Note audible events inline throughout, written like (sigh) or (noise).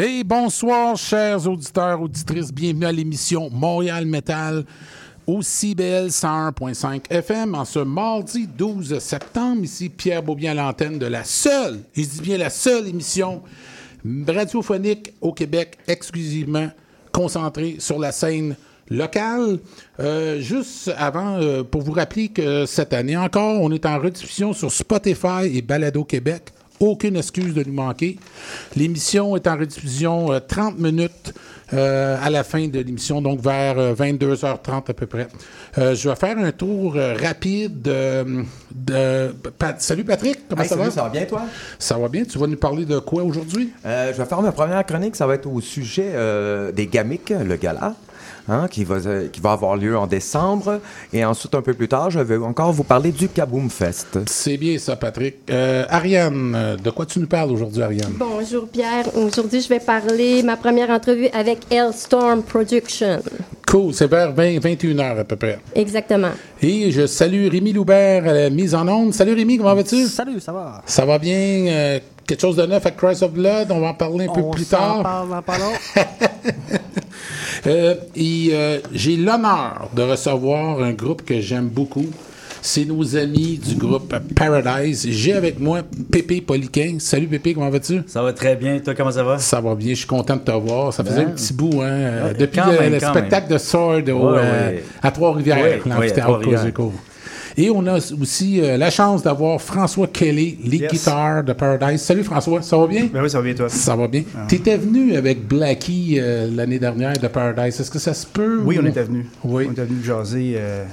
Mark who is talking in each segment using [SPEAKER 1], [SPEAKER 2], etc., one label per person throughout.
[SPEAKER 1] Hey, bonsoir, chers auditeurs, auditrices. Bienvenue à l'émission Montréal Metal au CBL 101.5 FM en ce mardi 12 septembre. Ici, Pierre Beaubien à l'antenne de la seule, et je dis bien la seule émission radiophonique au Québec exclusivement concentrée sur la scène locale. Euh, juste avant, euh, pour vous rappeler que cette année encore, on est en rediffusion sur Spotify et Balado Québec. Aucune excuse de nous manquer. L'émission est en rediffusion euh, 30 minutes euh, à la fin de l'émission, donc vers euh, 22h30 à peu près. Euh, je vais faire un tour euh, rapide de, Pat- Salut Patrick, comment
[SPEAKER 2] Hey,
[SPEAKER 1] ça
[SPEAKER 2] salut,
[SPEAKER 1] va?
[SPEAKER 2] ça va bien, toi?
[SPEAKER 1] Ça va bien. Tu vas nous parler de quoi aujourd'hui?
[SPEAKER 2] Euh, je vais faire ma première chronique, ça va être au sujet euh, des Gamics, le gala, hein, qui, va, qui va avoir lieu en décembre. Et ensuite, un peu plus tard, je vais encore vous parler du Kaboom Fest.
[SPEAKER 1] C'est bien ça, Patrick. Euh, Ariane, euh, de quoi tu nous parles aujourd'hui, Ariane?
[SPEAKER 3] Bonjour Pierre. Aujourd'hui, je vais parler ma première entrevue avec Hellstorm Production.
[SPEAKER 1] Cool, c'est vers 20, 21h à peu près.
[SPEAKER 3] Exactement.
[SPEAKER 1] Et je salue Rémi Loubert à la mise en onde. Salut Rémi, comment vas-tu?
[SPEAKER 4] Salut, ça va?
[SPEAKER 1] Ça va bien? euh, quelque chose de neuf à Christ of Blood? On va en parler un peu
[SPEAKER 4] On
[SPEAKER 1] plus tard.
[SPEAKER 4] parle pas long. (laughs)
[SPEAKER 1] Euh, et euh, j'ai l'honneur de recevoir un groupe que j'aime beaucoup. C'est nos amis du groupe Paradise. J'ai avec moi Pépé Poliquin. Salut Pépé, comment vas-tu?
[SPEAKER 4] Ça va très bien. Toi, comment ça va?
[SPEAKER 1] Ça va bien, je suis content de te voir. Ça faisait
[SPEAKER 4] Ben.
[SPEAKER 1] un petit bout, hein?
[SPEAKER 4] Ouais,
[SPEAKER 1] depuis le,
[SPEAKER 4] même,
[SPEAKER 1] le
[SPEAKER 4] quand
[SPEAKER 1] spectacle de Sword au,
[SPEAKER 4] Ouais,
[SPEAKER 1] euh,
[SPEAKER 4] ouais.
[SPEAKER 1] à Trois-Rivières,
[SPEAKER 4] Ouais,
[SPEAKER 1] l'amphithéâtre
[SPEAKER 4] ouais.
[SPEAKER 1] Cogeco. Et on a aussi euh, la chance d'avoir François Kelly, lead
[SPEAKER 5] Yes.
[SPEAKER 1] guitar de Paradise. Salut François, ça va bien?
[SPEAKER 5] Ben oui, ça va bien, toi?
[SPEAKER 1] Ça va bien.
[SPEAKER 5] Ah.
[SPEAKER 1] Tu étais venu avec Blackie euh, l'année dernière de Paradise. Est-ce que ça se peut?
[SPEAKER 5] Oui,
[SPEAKER 1] ou-
[SPEAKER 5] on était venu.
[SPEAKER 1] Oui.
[SPEAKER 5] On était venu jaser. euh,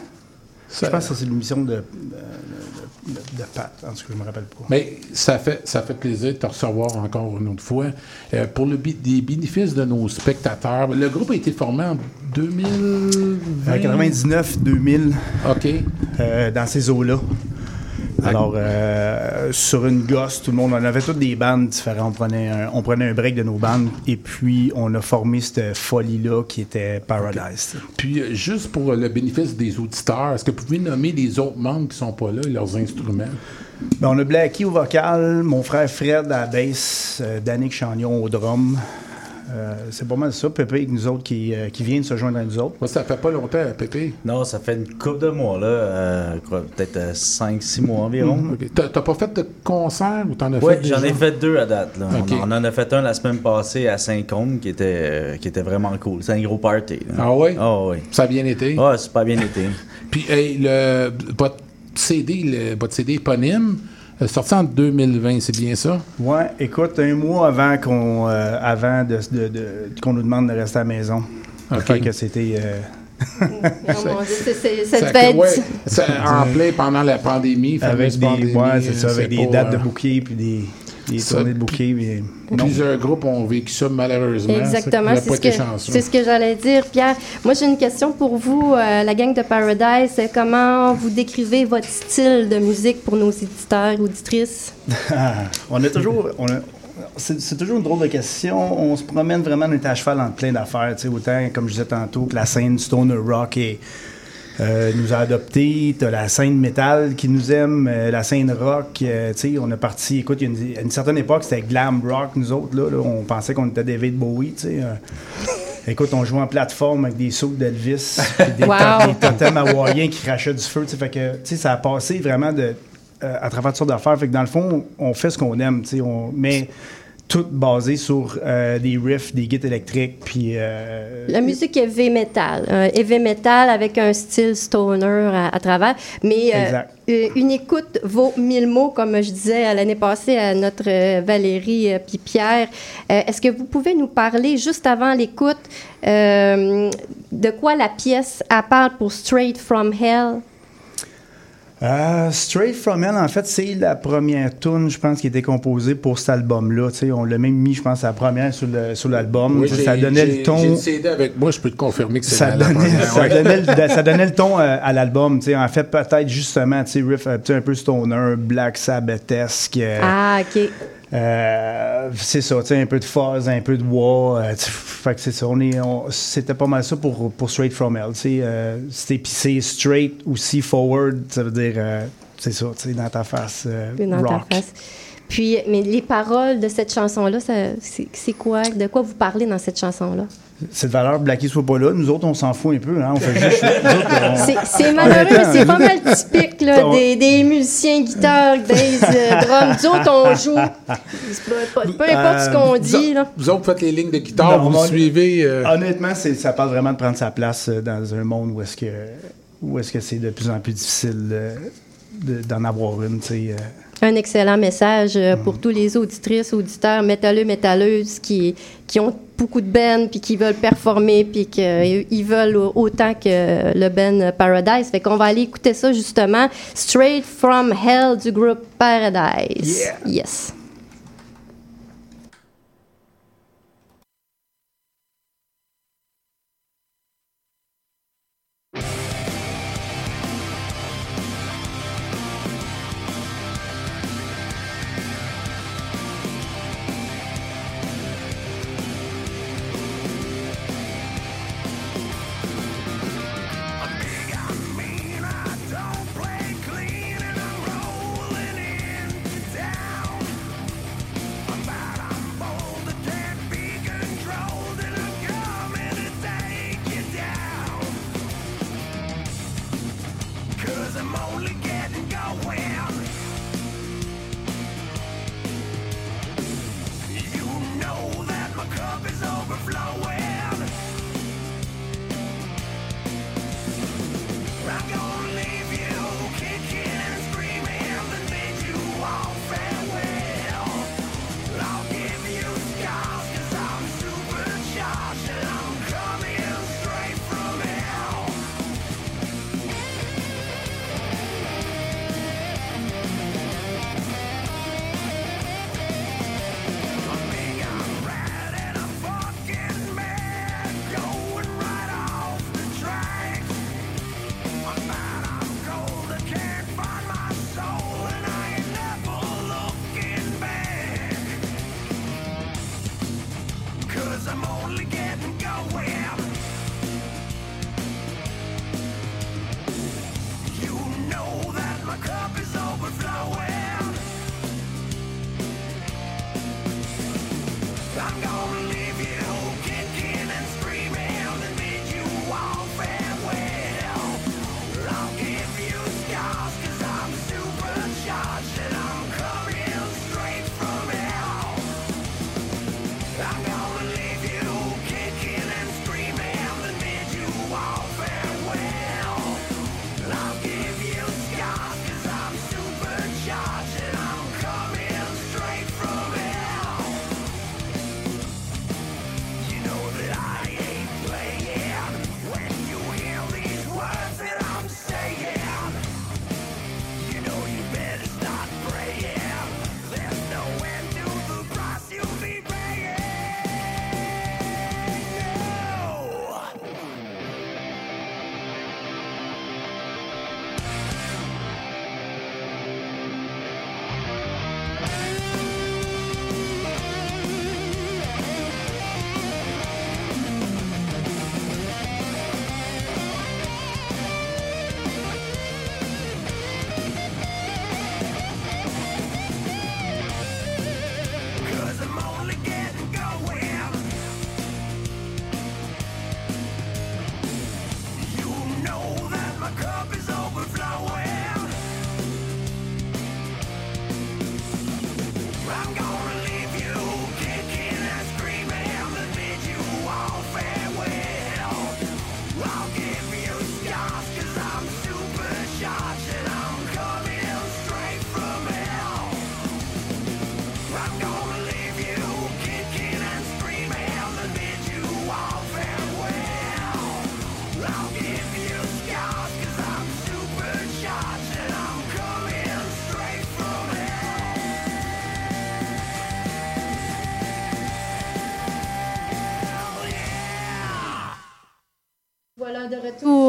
[SPEAKER 1] Ça-
[SPEAKER 5] je pense que c'est l'émission de, de, en tout cas, je me rappelle pas.
[SPEAKER 1] Mais ça fait, ça fait plaisir de te recevoir encore une autre fois. Euh, pour le des bénéfices de nos spectateurs, le groupe a été formé en 2020.
[SPEAKER 5] Euh, 99, 2000,
[SPEAKER 1] OK.
[SPEAKER 5] euh, dans ces eaux-là. Alors, euh, sur une gosse, tout le monde, on avait toutes des bandes différentes. On prenait, un, on prenait un break de nos bandes et puis on a formé cette folie-là qui était Paradise.
[SPEAKER 1] Puis, euh, juste pour le bénéfice des auditeurs, est-ce que vous pouvez nommer les autres membres qui sont pas là et leurs instruments?
[SPEAKER 5] Ben, on a Blackie au vocal, mon frère Fred à la basse, euh, Danick Chagnon au drum. Euh, c'est pas mal ça, Pépé avec nous autres qui, euh, qui vient de se joindre à nous autres.
[SPEAKER 1] Ça fait pas longtemps, Pépé.
[SPEAKER 4] Non, ça fait une couple de mois, là. euh, Peut-être 5-6 mois environ.
[SPEAKER 1] OK. T'as pas fait de concert ou t'en as
[SPEAKER 4] Oui,
[SPEAKER 1] fait
[SPEAKER 4] j'en ai fait deux à date. On, en a fait un la semaine passée à Saint-Côme qui était, euh, qui était vraiment cool. C'est un gros party. là.
[SPEAKER 1] Ah ouais?
[SPEAKER 4] Ah oui.
[SPEAKER 1] Ça a bien été?
[SPEAKER 4] Ah, super bien été. (laughs)
[SPEAKER 1] Puis, hey, le, votre CD, le- votre CD éponyme, sorti en 2020, c'est bien ça?
[SPEAKER 5] Ouais, écoute, un mois avant qu'on euh, avant de, de- de- qu'on nous demande de rester à la maison.
[SPEAKER 1] Ok.
[SPEAKER 5] Fait que c'était. euh, (laughs)
[SPEAKER 3] mon Dieu, c'est- c'est- ça
[SPEAKER 1] Ça-
[SPEAKER 3] devait être...
[SPEAKER 1] ouais, ça- en plein pendant la pandémie,
[SPEAKER 5] avec des,
[SPEAKER 1] pandémie,
[SPEAKER 5] ouais, c'est ça, avec des dates de
[SPEAKER 1] euh,
[SPEAKER 5] bouquets puis des, des
[SPEAKER 1] ça,
[SPEAKER 5] tournées de puis- non.
[SPEAKER 1] Plusieurs groupes ont vécu ça malheureusement.
[SPEAKER 3] Exactement, c'est ce, que, ce que j'allais dire, Pierre. Moi, j'ai une question pour vous, euh, la gang de Paradise. Comment vous décrivez votre style de musique pour nos éditeurs, auditrices? (laughs)
[SPEAKER 5] on a toujours. on a- c'est, toujours une drôle de question. On se promène vraiment, on est à cheval entre plein d'affaires. tu sais, Autant, comme je disais tantôt, que la scène Stoner Rock est, euh, nous a adoptés. T'as la scène métal qui nous aime, euh, la scène rock. euh, tu sais, on a parti. Écoute, il y a une, certaine époque, c'était glam rock, nous autres. Là, là. on pensait qu'on était David Bowie. tu sais. Écoute, on jouait en plateforme avec des sauts d'Elvis, des,
[SPEAKER 6] Wow.
[SPEAKER 5] des totems hawaïens qui crachaient du feu. Fait que, tu sais, ça a passé vraiment de, à travers toutes sortes d'affaires. Fait que dans le fond, on fait ce qu'on aime, tu sais, on- mais tout basé sur euh, des riffs, des guides électriques, puis... euh,
[SPEAKER 6] La musique heavy metal. Un heavy metal avec un style stoner à, à travers. Mais euh, euh, une écoute vaut mille mots, comme je disais l'année passée à notre euh, Valérie euh, puis Pierre. Euh, Est-ce que vous pouvez nous parler, juste avant l'écoute, euh, de quoi la pièce parle pour Straight from Hell?
[SPEAKER 5] Euh, Straight From Hell, en fait, c'est la première tune, je pense, qui a été composée pour cet album-là. Tu sais, on l'a même mis, je pense, à la première sur le- sur l'album.
[SPEAKER 1] Oui,
[SPEAKER 5] ça donnait le ton.
[SPEAKER 1] J'ai le CD avec moi, je peux te confirmer que c'est
[SPEAKER 5] Ça
[SPEAKER 1] la- première,
[SPEAKER 5] ça,
[SPEAKER 1] ouais.
[SPEAKER 5] donnait le, ça donnait le ton euh, à l'album. tu sais. En fait, peut-être justement, tu sais, riff euh, un peu stoner, Black Sabbath-esque. euh,
[SPEAKER 6] Ah, OK.
[SPEAKER 5] Euh, c'est ça, tu sais, un peu de fuzz, un peu de wah. euh, fait que c'est ça. On est, c'était pas mal ça pour, pour Straight From Hell. euh, c'était pissé straight aussi forward, ça veut dire, euh, c'est ça, tu sais, dans ta face.
[SPEAKER 6] dans
[SPEAKER 5] rock.
[SPEAKER 6] ta face. Puis, mais les paroles de cette chanson-là, c'est c'est quoi? De quoi vous parlez dans cette chanson-là?
[SPEAKER 5] Cette valeur, Blackie soit pas là. Nous autres, on s'en fout un peu. Hein? On fait juste. on-
[SPEAKER 6] C'est- malheureux, mais c'est pas mal typique là, des, des musiciens guitare, des euh, drums. Nous autres, on joue. Peu importe ce qu'on
[SPEAKER 5] Euh,
[SPEAKER 6] dit. Là.
[SPEAKER 1] Vous autres, faites les lignes de guitare,
[SPEAKER 5] Non,
[SPEAKER 1] vous
[SPEAKER 5] moi-
[SPEAKER 1] suivez. euh,
[SPEAKER 5] Honnêtement, ça parle vraiment de prendre sa place euh, dans un monde où est-ce que où est-ce que c'est de plus en plus difficile euh, de- d'en avoir une. tu sais, euh.
[SPEAKER 6] Un excellent message euh, pour tous les auditrices, auditeurs, métalleux, métalleuses qui, qui ont beaucoup de bands puis qui veulent performer puis qu'ils veulent au- autant que le band Paradise. Fait qu'on va aller écouter ça justement. Straight from Hell du groupe Paradise.
[SPEAKER 5] Yeah.
[SPEAKER 6] Yes.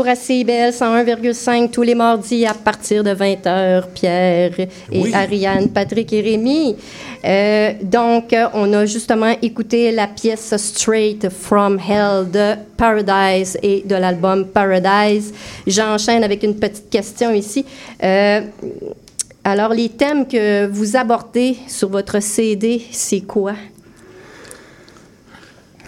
[SPEAKER 3] Retour à CBL 101,5 tous les mardis à partir de 20h. Pierre et
[SPEAKER 1] Oui.
[SPEAKER 3] Ariane, Patrick et Rémi. Euh, donc, on a justement écouté la pièce Straight from Hell de Paradise et de l'album Paradise. J'enchaîne avec une petite question ici. Euh, alors, les thèmes que vous abordez sur votre CD, c'est quoi?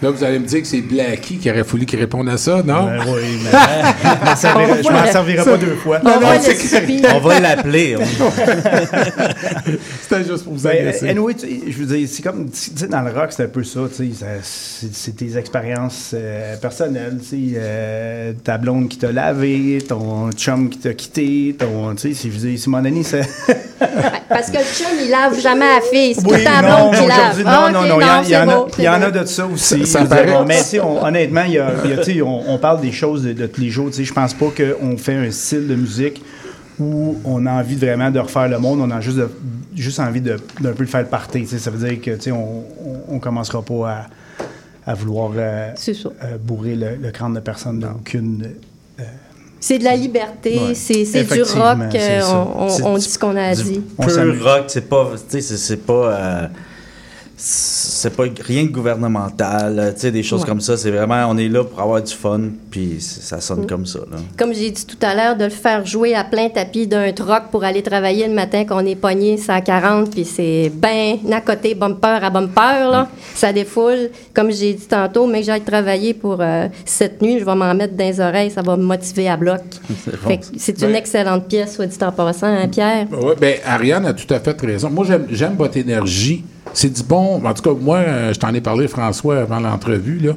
[SPEAKER 1] Là, vous allez me dire que c'est Blackie qui aurait fallu qu'il réponde à ça, non?
[SPEAKER 5] Ben oui, mais je m'en servirai- je m'en servirai pas deux fois.
[SPEAKER 3] On
[SPEAKER 1] c'est.
[SPEAKER 4] On va l'appeler. on- (laughs)
[SPEAKER 1] C'était juste pour vous
[SPEAKER 5] Ben,
[SPEAKER 1] agacer.
[SPEAKER 5] anyway, tu sais, je veux dire, c'est comme, tu sais, dans le rock, c'est un peu ça, tu sais, ça- c'est c'est tes expériences euh, personnelles, tu sais, euh, ta blonde qui t'a lavé, ton chum qui t'a quitté, ton, tu sais, c'est- je veux dire, c'est mon année, ça... (laughs)
[SPEAKER 3] Parce que le chum, il lave jamais la fille. C'est
[SPEAKER 5] Oui, non,
[SPEAKER 3] blonde qui lave.
[SPEAKER 5] aujourd'hui,
[SPEAKER 3] Ah,
[SPEAKER 5] non, non, non, il y y, en
[SPEAKER 3] c'est
[SPEAKER 5] a-
[SPEAKER 3] bon,
[SPEAKER 5] il y en
[SPEAKER 3] c'est
[SPEAKER 5] a
[SPEAKER 3] bon.
[SPEAKER 5] de ça aussi.
[SPEAKER 1] Ça paraît.
[SPEAKER 5] Mais tu sais, on- honnêtement, il y a, y on, on parle des choses de, de tous les jours. Tu sais, je pense pas qu'on fait un style de musique où on a envie vraiment de refaire le monde. On a juste, de- juste envie de- d'un peu de faire le tu sais. Ça veut dire que tu sais, on, on, on commencera pas à, à vouloir euh, euh, bourrer le, le crâne de personne d'aucune.
[SPEAKER 3] C'est de la liberté,
[SPEAKER 5] Ouais.
[SPEAKER 3] c'est c'est du rock. euh, on, on-
[SPEAKER 4] C'est
[SPEAKER 3] on
[SPEAKER 4] du-
[SPEAKER 3] dit ce qu'on a à
[SPEAKER 4] du
[SPEAKER 3] dire.
[SPEAKER 5] On
[SPEAKER 4] Pur rock, c'est pas, tu sais, c'est- c'est pas, euh, c'est pas rien de gouvernemental, tu sais, des choses
[SPEAKER 3] Ouais.
[SPEAKER 4] comme ça. C'est vraiment, on est là pour avoir du fun, puis ça
[SPEAKER 3] Mm.
[SPEAKER 4] sonne comme ça. Là.
[SPEAKER 3] Comme j'ai dit tout à l'heure, de le faire jouer à plein tapis d'un troc pour aller travailler le matin qu'on est pogné, c'est à 40, puis c'est ben à côté, bumper à bumper, là. Ça défoule. Comme j'ai dit tantôt, mais que j'aille travailler pour euh, cette nuit, je vais m'en mettre dans les oreilles, ça va me motiver à bloc. (laughs) C'est une
[SPEAKER 1] Ben-
[SPEAKER 3] excellente pièce, soit dit en passant, hein, Pierre?
[SPEAKER 1] Oui, ben Ariane a tout à fait raison. Moi, j'aime- j'aime votre énergie. C'est du bon. En tout cas, moi, euh, je t'en ai parlé, François, avant l'entrevue. Là.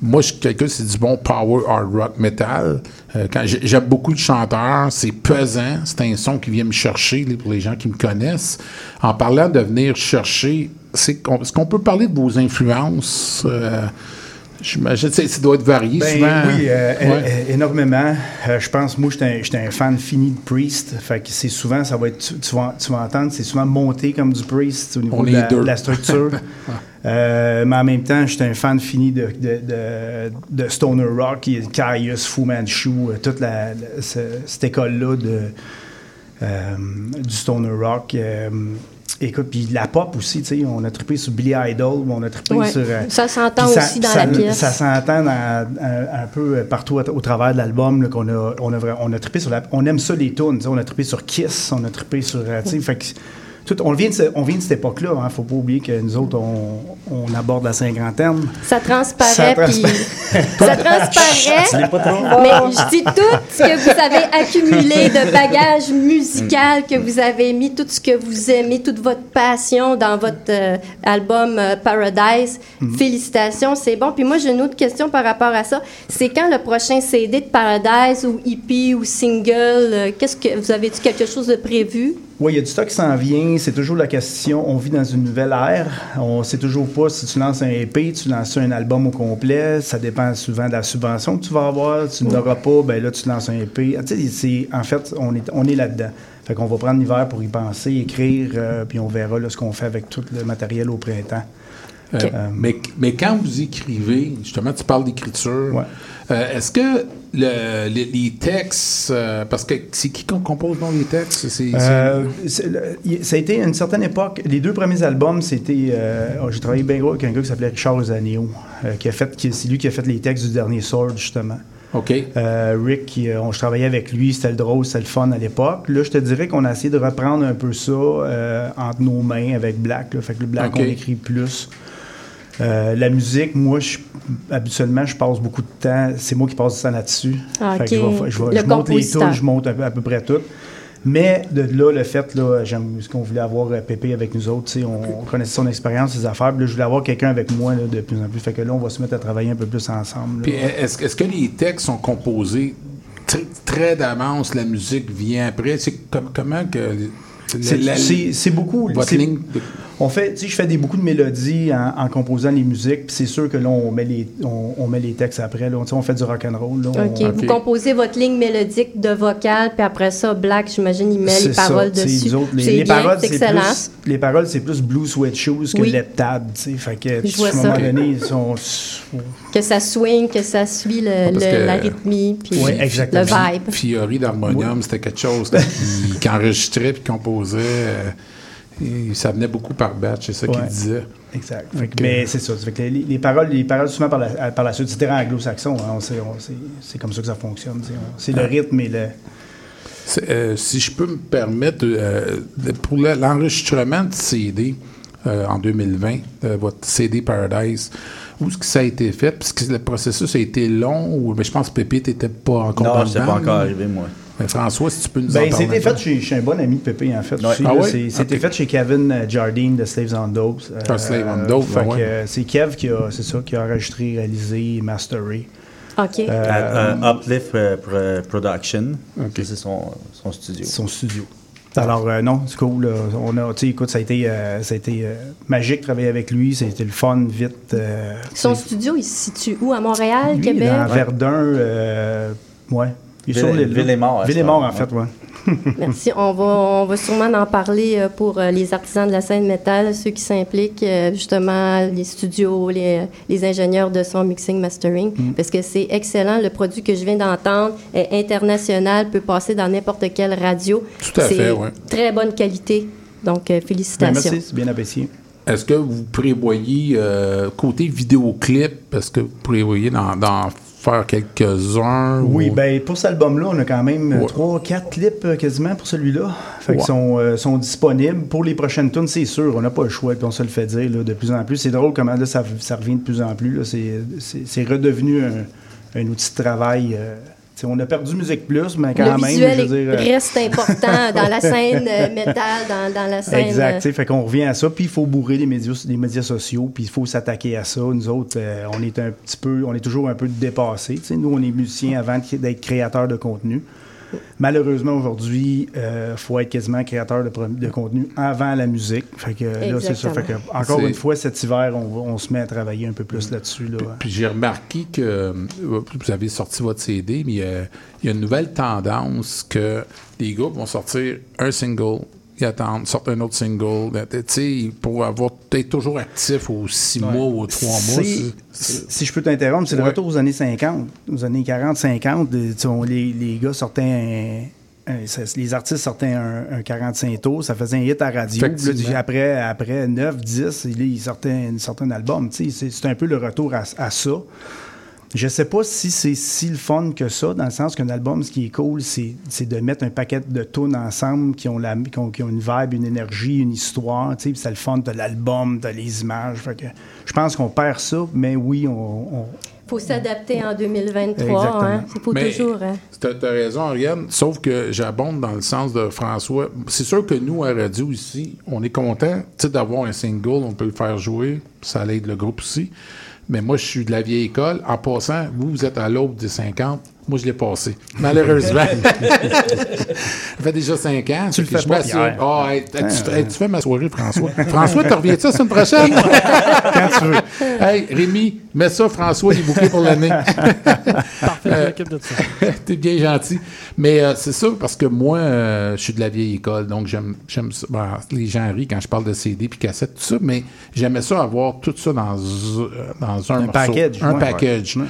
[SPEAKER 1] Moi, je suis quelqu'un, c'est du bon power hard rock metal. Euh, quand j'ai- J'aime beaucoup de chanteurs. C'est pesant. C'est un son qui vient me chercher, pour les gens qui me connaissent. En parlant de venir chercher, c'est est-ce qu'on peut parler de vos influences? Euh, J'imagine que ça doit être varié
[SPEAKER 5] Ben
[SPEAKER 1] souvent.
[SPEAKER 5] oui, euh,
[SPEAKER 1] Ouais.
[SPEAKER 5] énormément. Euh, je pense, moi, j'étais un, fan fini de Priest. Fait que c'est souvent, ça va être, tu, tu vas, tu vas entendre, c'est souvent monté comme du Priest au niveau de la,
[SPEAKER 1] deux.
[SPEAKER 5] de la structure. (laughs) Euh, mais en même temps, j'étais un fan fini de, de, de, de Stoner Rock, Caius, Fu Manchu, toute la, la- ce- cette école-là de, du Stoner Rock. Euh, écoute, puis la pop aussi, tu sais, on a trippé sur Billy Idol, on a trippé
[SPEAKER 3] Ouais.
[SPEAKER 5] sur... euh,
[SPEAKER 3] Ça s'entend aussi dans
[SPEAKER 5] ça-
[SPEAKER 3] la pièce.
[SPEAKER 5] Ça s'entend dans- un, un peu euh, partout au travers de l'album qu'on a, on a, vra- on a trippé sur la, on aime ça les tunes, on a trippé sur Kiss, on a trippé sur, euh, tu sais, fait que tout, on vient de, ce- on vient de cette époque-là, hein, faut pas oublier que nous autres on, on aborde la cinquantaine.
[SPEAKER 3] Ça transparaît,
[SPEAKER 5] Ça
[SPEAKER 3] puis... ça transparaît,
[SPEAKER 4] pas trop?
[SPEAKER 3] mais je dis tout ce que vous avez accumulé de (laughs) bagages musical, que vous avez mis, tout ce que vous aimez, toute votre passion dans votre euh, album euh, Paradise. Félicitations, c'est bon. Puis moi, j'ai une autre question par rapport à ça. C'est quand le prochain CD de Paradise ou EP ou single? euh, Qu'est-ce que vous avez-tu quelque chose de prévu?
[SPEAKER 5] Oui, il y a du stock qui s'en vient. C'est toujours la question. On vit dans une nouvelle ère. On sait toujours pas si tu lances un EP, tu lances un album au complet. Ça dépend souvent de la subvention que tu vas avoir. Tu n'auras pas, ben là, tu lances un EP. C'est- en fait, on est, on est là-dedans. Fait qu'on va prendre l'hiver pour y penser, écrire, euh, puis on verra là, ce qu'on fait avec tout le matériel au printemps.
[SPEAKER 1] Euh, mais, mais quand vous écrivez, justement, tu parles d'écriture,
[SPEAKER 5] Ouais.
[SPEAKER 1] euh, est-ce que le- les, les textes, euh, parce que c'est qui qu'on compose dans les textes? C'est, c'est-
[SPEAKER 5] Euh, c'est le- il- ça a été à une certaine époque. Les deux premiers albums, c'était. euh, oh, J'ai travaillé bien gros avec un gars qui s'appelait Richard Rosanio, euh, qui a fait, qui- c'est lui qui a fait les textes du dernier Sword, justement.
[SPEAKER 1] OK.
[SPEAKER 5] Euh, Rick, qui, euh, on, je travaillais avec lui, c'était le drôle, c'était le fun à l'époque. Là, je te dirais qu'on a essayé de reprendre un peu ça euh, entre nos mains avec Black. Là. Fait que le Black,
[SPEAKER 1] Ok.
[SPEAKER 5] on écrit plus. Euh, la musique, moi, je, habituellement, je passe beaucoup de temps. C'est moi qui passe du temps là-dessus.
[SPEAKER 3] Ah,
[SPEAKER 5] Fait que je,
[SPEAKER 3] ok.
[SPEAKER 5] vais- je vais-
[SPEAKER 3] Le
[SPEAKER 5] je monte les
[SPEAKER 3] compositeur.
[SPEAKER 5] tunes, je monte à peu, à peu près tout. Mais de là, le fait, là, j'aime ce qu'on voulait avoir euh, Pépé avec nous autres, on, on connaissait son expérience, ses affaires. Puis là, je voulais avoir quelqu'un avec moi là, de plus en plus. Fait que là, on va se mettre à travailler un peu plus ensemble.
[SPEAKER 1] Puis est-ce, est-ce que les textes sont composés très, très d'avance, la musique vient après? C'est comme, comment que...
[SPEAKER 5] C'est-
[SPEAKER 1] la- la-
[SPEAKER 5] C'est c'est beaucoup.
[SPEAKER 1] votre ligne de-
[SPEAKER 5] On fait, tu sais, je fais des, beaucoup de mélodies en, en composant les musiques, puis c'est sûr que là, on met les, on, on met les textes après. Là, Tu sais, on fait du rock and roll. Là, on-
[SPEAKER 3] OK. Vous composez votre ligne mélodique de vocal, puis après ça, Black, j'imagine, il met les
[SPEAKER 5] ça,
[SPEAKER 3] paroles dessus.
[SPEAKER 5] autres, les,
[SPEAKER 3] C'est
[SPEAKER 5] les
[SPEAKER 3] bien,
[SPEAKER 5] paroles,
[SPEAKER 3] c'est
[SPEAKER 5] plus, les paroles, c'est plus Blue Sweat Shoes que
[SPEAKER 3] Oui.
[SPEAKER 5] Sais. Fait que,
[SPEAKER 3] Je vois
[SPEAKER 5] à un
[SPEAKER 3] ça.
[SPEAKER 5] moment donné, ils sont...
[SPEAKER 3] Que ça swing, que ça suit le,
[SPEAKER 1] Parce
[SPEAKER 3] le-
[SPEAKER 1] que-
[SPEAKER 3] la rythmie, puis
[SPEAKER 5] Oui,
[SPEAKER 3] le vibe.
[SPEAKER 1] Fiori d'harmonium, c'était quelque chose qui, qui enregistrait puis composait. euh, et ça venait beaucoup par batch, c'est ça qu'il disait.
[SPEAKER 5] Exact. Fait que-
[SPEAKER 1] Ok.
[SPEAKER 5] Mais c'est ça. Fait que les, les paroles, les paroles souvent par la, par la suite, très anglo-saxon. hein, on sait- on- c'est, c'est comme ça que ça fonctionne. C'est le rythme et le.
[SPEAKER 1] Euh, si je peux me permettre, euh, de- pour le- l'enregistrement de CD euh, en 2020, euh, votre CD Paradise, où est-ce que ça a été fait? Parce que le processus a été long, ou mais je pense que Pépé n'était pas encore
[SPEAKER 4] Non, je pas encore arrivé, moi.
[SPEAKER 1] Mais François, si tu peux nous en
[SPEAKER 5] Ben,
[SPEAKER 1] parler
[SPEAKER 5] c'était fait chez, chez un bon ami de Pépé, en fait.
[SPEAKER 4] Ouais.
[SPEAKER 1] Ah ouais?
[SPEAKER 5] C'est- C'était fait chez Kevin euh, Jardine de Slaves on Dope. Euh,
[SPEAKER 1] Ah, Slaves on Dope,
[SPEAKER 5] fait
[SPEAKER 1] ouais.
[SPEAKER 5] que, euh, c'est Kev qui a, c'est ça, qui a enregistré, réalisé, masteré.
[SPEAKER 3] OK.
[SPEAKER 5] Euh,
[SPEAKER 4] Uplift euh, Pro- Production.
[SPEAKER 1] Ok.
[SPEAKER 4] Ça, C'est son, son studio.
[SPEAKER 5] son studio. Alors, euh, non, c'est cool. On a, écoute, ça a été, euh, ça a été euh, magique de travailler avec lui. Ça a été le fun, vite. euh,
[SPEAKER 3] Son studio, il se situe où? À Montréal,
[SPEAKER 5] lui,
[SPEAKER 3] Québec?
[SPEAKER 5] dans Verdun, euh, ouais. Il est sur
[SPEAKER 4] Ville-
[SPEAKER 5] en fait, ouais. (laughs)
[SPEAKER 3] Merci. On va, on va sûrement en parler euh, pour euh, les artisans de la scène métal, ceux qui s'impliquent, euh, justement, les studios, les, les ingénieurs de son mixing, mastering,
[SPEAKER 5] Mm.
[SPEAKER 3] parce que c'est excellent. Le produit que je viens d'entendre est international, peut passer dans n'importe quelle radio.
[SPEAKER 1] Tout à
[SPEAKER 3] C'est
[SPEAKER 1] fait, ouais.
[SPEAKER 3] Très bonne qualité. Donc, félicitations.
[SPEAKER 5] merci, c'est bien apprécié.
[SPEAKER 1] Est-ce que vous prévoyez, euh, côté vidéoclip, est-ce que vous prévoyez d'en, d'en faire quelques-uns?
[SPEAKER 5] Oui,
[SPEAKER 1] ou-
[SPEAKER 5] ben pour cet album-là, on a quand même
[SPEAKER 1] Ouais.
[SPEAKER 5] 3-4 clips euh, quasiment pour celui-là. Fait qu'ils sont, euh, sont disponibles. Pour les prochaines tunes, c'est sûr, on n'a pas le choix, puis on se le fait dire là, de plus en plus. C'est drôle comment là, ça, ça revient de plus en plus. C'est, redevenu un, un outil de travail. euh, on a perdu Musique Plus, mais quand
[SPEAKER 3] le
[SPEAKER 5] même, je veux dire. euh,
[SPEAKER 3] reste important (laughs) dans la scène euh, métal, dans, dans la scène.
[SPEAKER 5] Exact,
[SPEAKER 3] euh,
[SPEAKER 5] fait qu'on revient à ça, puis il faut bourrer les médias, les médias sociaux, puis il faut s'attaquer à ça. Nous autres, euh, on est un petit peu, on est toujours un peu dépassés. Nous, on est musiciens avant d'être créateurs de contenu. Malheureusement, aujourd'hui, il faut être quasiment créateur de, contenu avant la musique. Fait que là, c'est ça. Fait que, encore une fois, cet hiver, on, se met à travailler un peu plus là-dessus. Là.
[SPEAKER 1] Puis j'ai remarqué que euh, vous avez sorti votre CD, mais euh, il y a une nouvelle tendance que les groupes vont sortir un single, ils attendent, sortent un autre single, tu sais, pour avoir être toujours actif aux six mois ou aux trois mois.
[SPEAKER 5] Si je peux t'interrompre, c'est le retour aux années 50, aux années 40, 50. euh, tu sais, on- les, les gars sortaient un, un- ça- les artistes sortaient un, un 45 tours, ça faisait un hit à radio. Là, après, après 9, 10, là, ils sortaient, ils sortaient un album. Tu sais, C'est c'est un peu le retour à, à ça. Je sais pas si c'est si le fun que ça, dans le sens qu'un album, ce qui est cool, c'est c'est de mettre un paquet de tunes ensemble qui ont, la, qui ont, qui ont une vibe, une énergie, une histoire. tu sais, C'est le fun, t'as l'album, t'as les images. Fait que je pense qu'on perd ça, mais oui, on, on-
[SPEAKER 3] faut s'adapter en 2023.
[SPEAKER 5] Exactement.
[SPEAKER 3] Hein? Faut
[SPEAKER 1] Mais
[SPEAKER 3] toujours. hein.
[SPEAKER 1] t'as t'as raison, Ariane. Sauf que j'abonde dans le sens de François. C'est sûr que nous, à radio ici, on est content tu sais, d'avoir un single, on peut le faire jouer, ça aide le groupe aussi. Mais moi, je suis de la vieille école. En passant, vous, vous êtes à l'aube des 50. Moi, je l'ai passé. Malheureusement. (laughs) ça fait déjà 5 ans.
[SPEAKER 5] Tu le fais
[SPEAKER 1] je
[SPEAKER 5] pas,
[SPEAKER 1] m'assure-
[SPEAKER 5] Pierre.
[SPEAKER 1] Hey, hey, tu, hey, tu fais ma soirée, François. François, tu reviens-tu la semaine prochaine? (laughs)
[SPEAKER 5] quand tu veux.
[SPEAKER 1] hey, Rémi, mets ça, François, il est bouclé pour l'année. (laughs)
[SPEAKER 7] Parfait, je m'occupe de ça.
[SPEAKER 1] T'es bien gentil. Mais euh, c'est ça, parce que moi, euh, je suis de la vieille école, donc j'aime j'aime ça. Ben, les gens rient quand je parle de CD puis cassette, tout ça, mais j'aimais ça avoir tout ça dans, euh, dans un,
[SPEAKER 5] Un
[SPEAKER 1] morceau.
[SPEAKER 5] package,
[SPEAKER 1] Un
[SPEAKER 5] ouais.
[SPEAKER 1] package.
[SPEAKER 5] Ouais.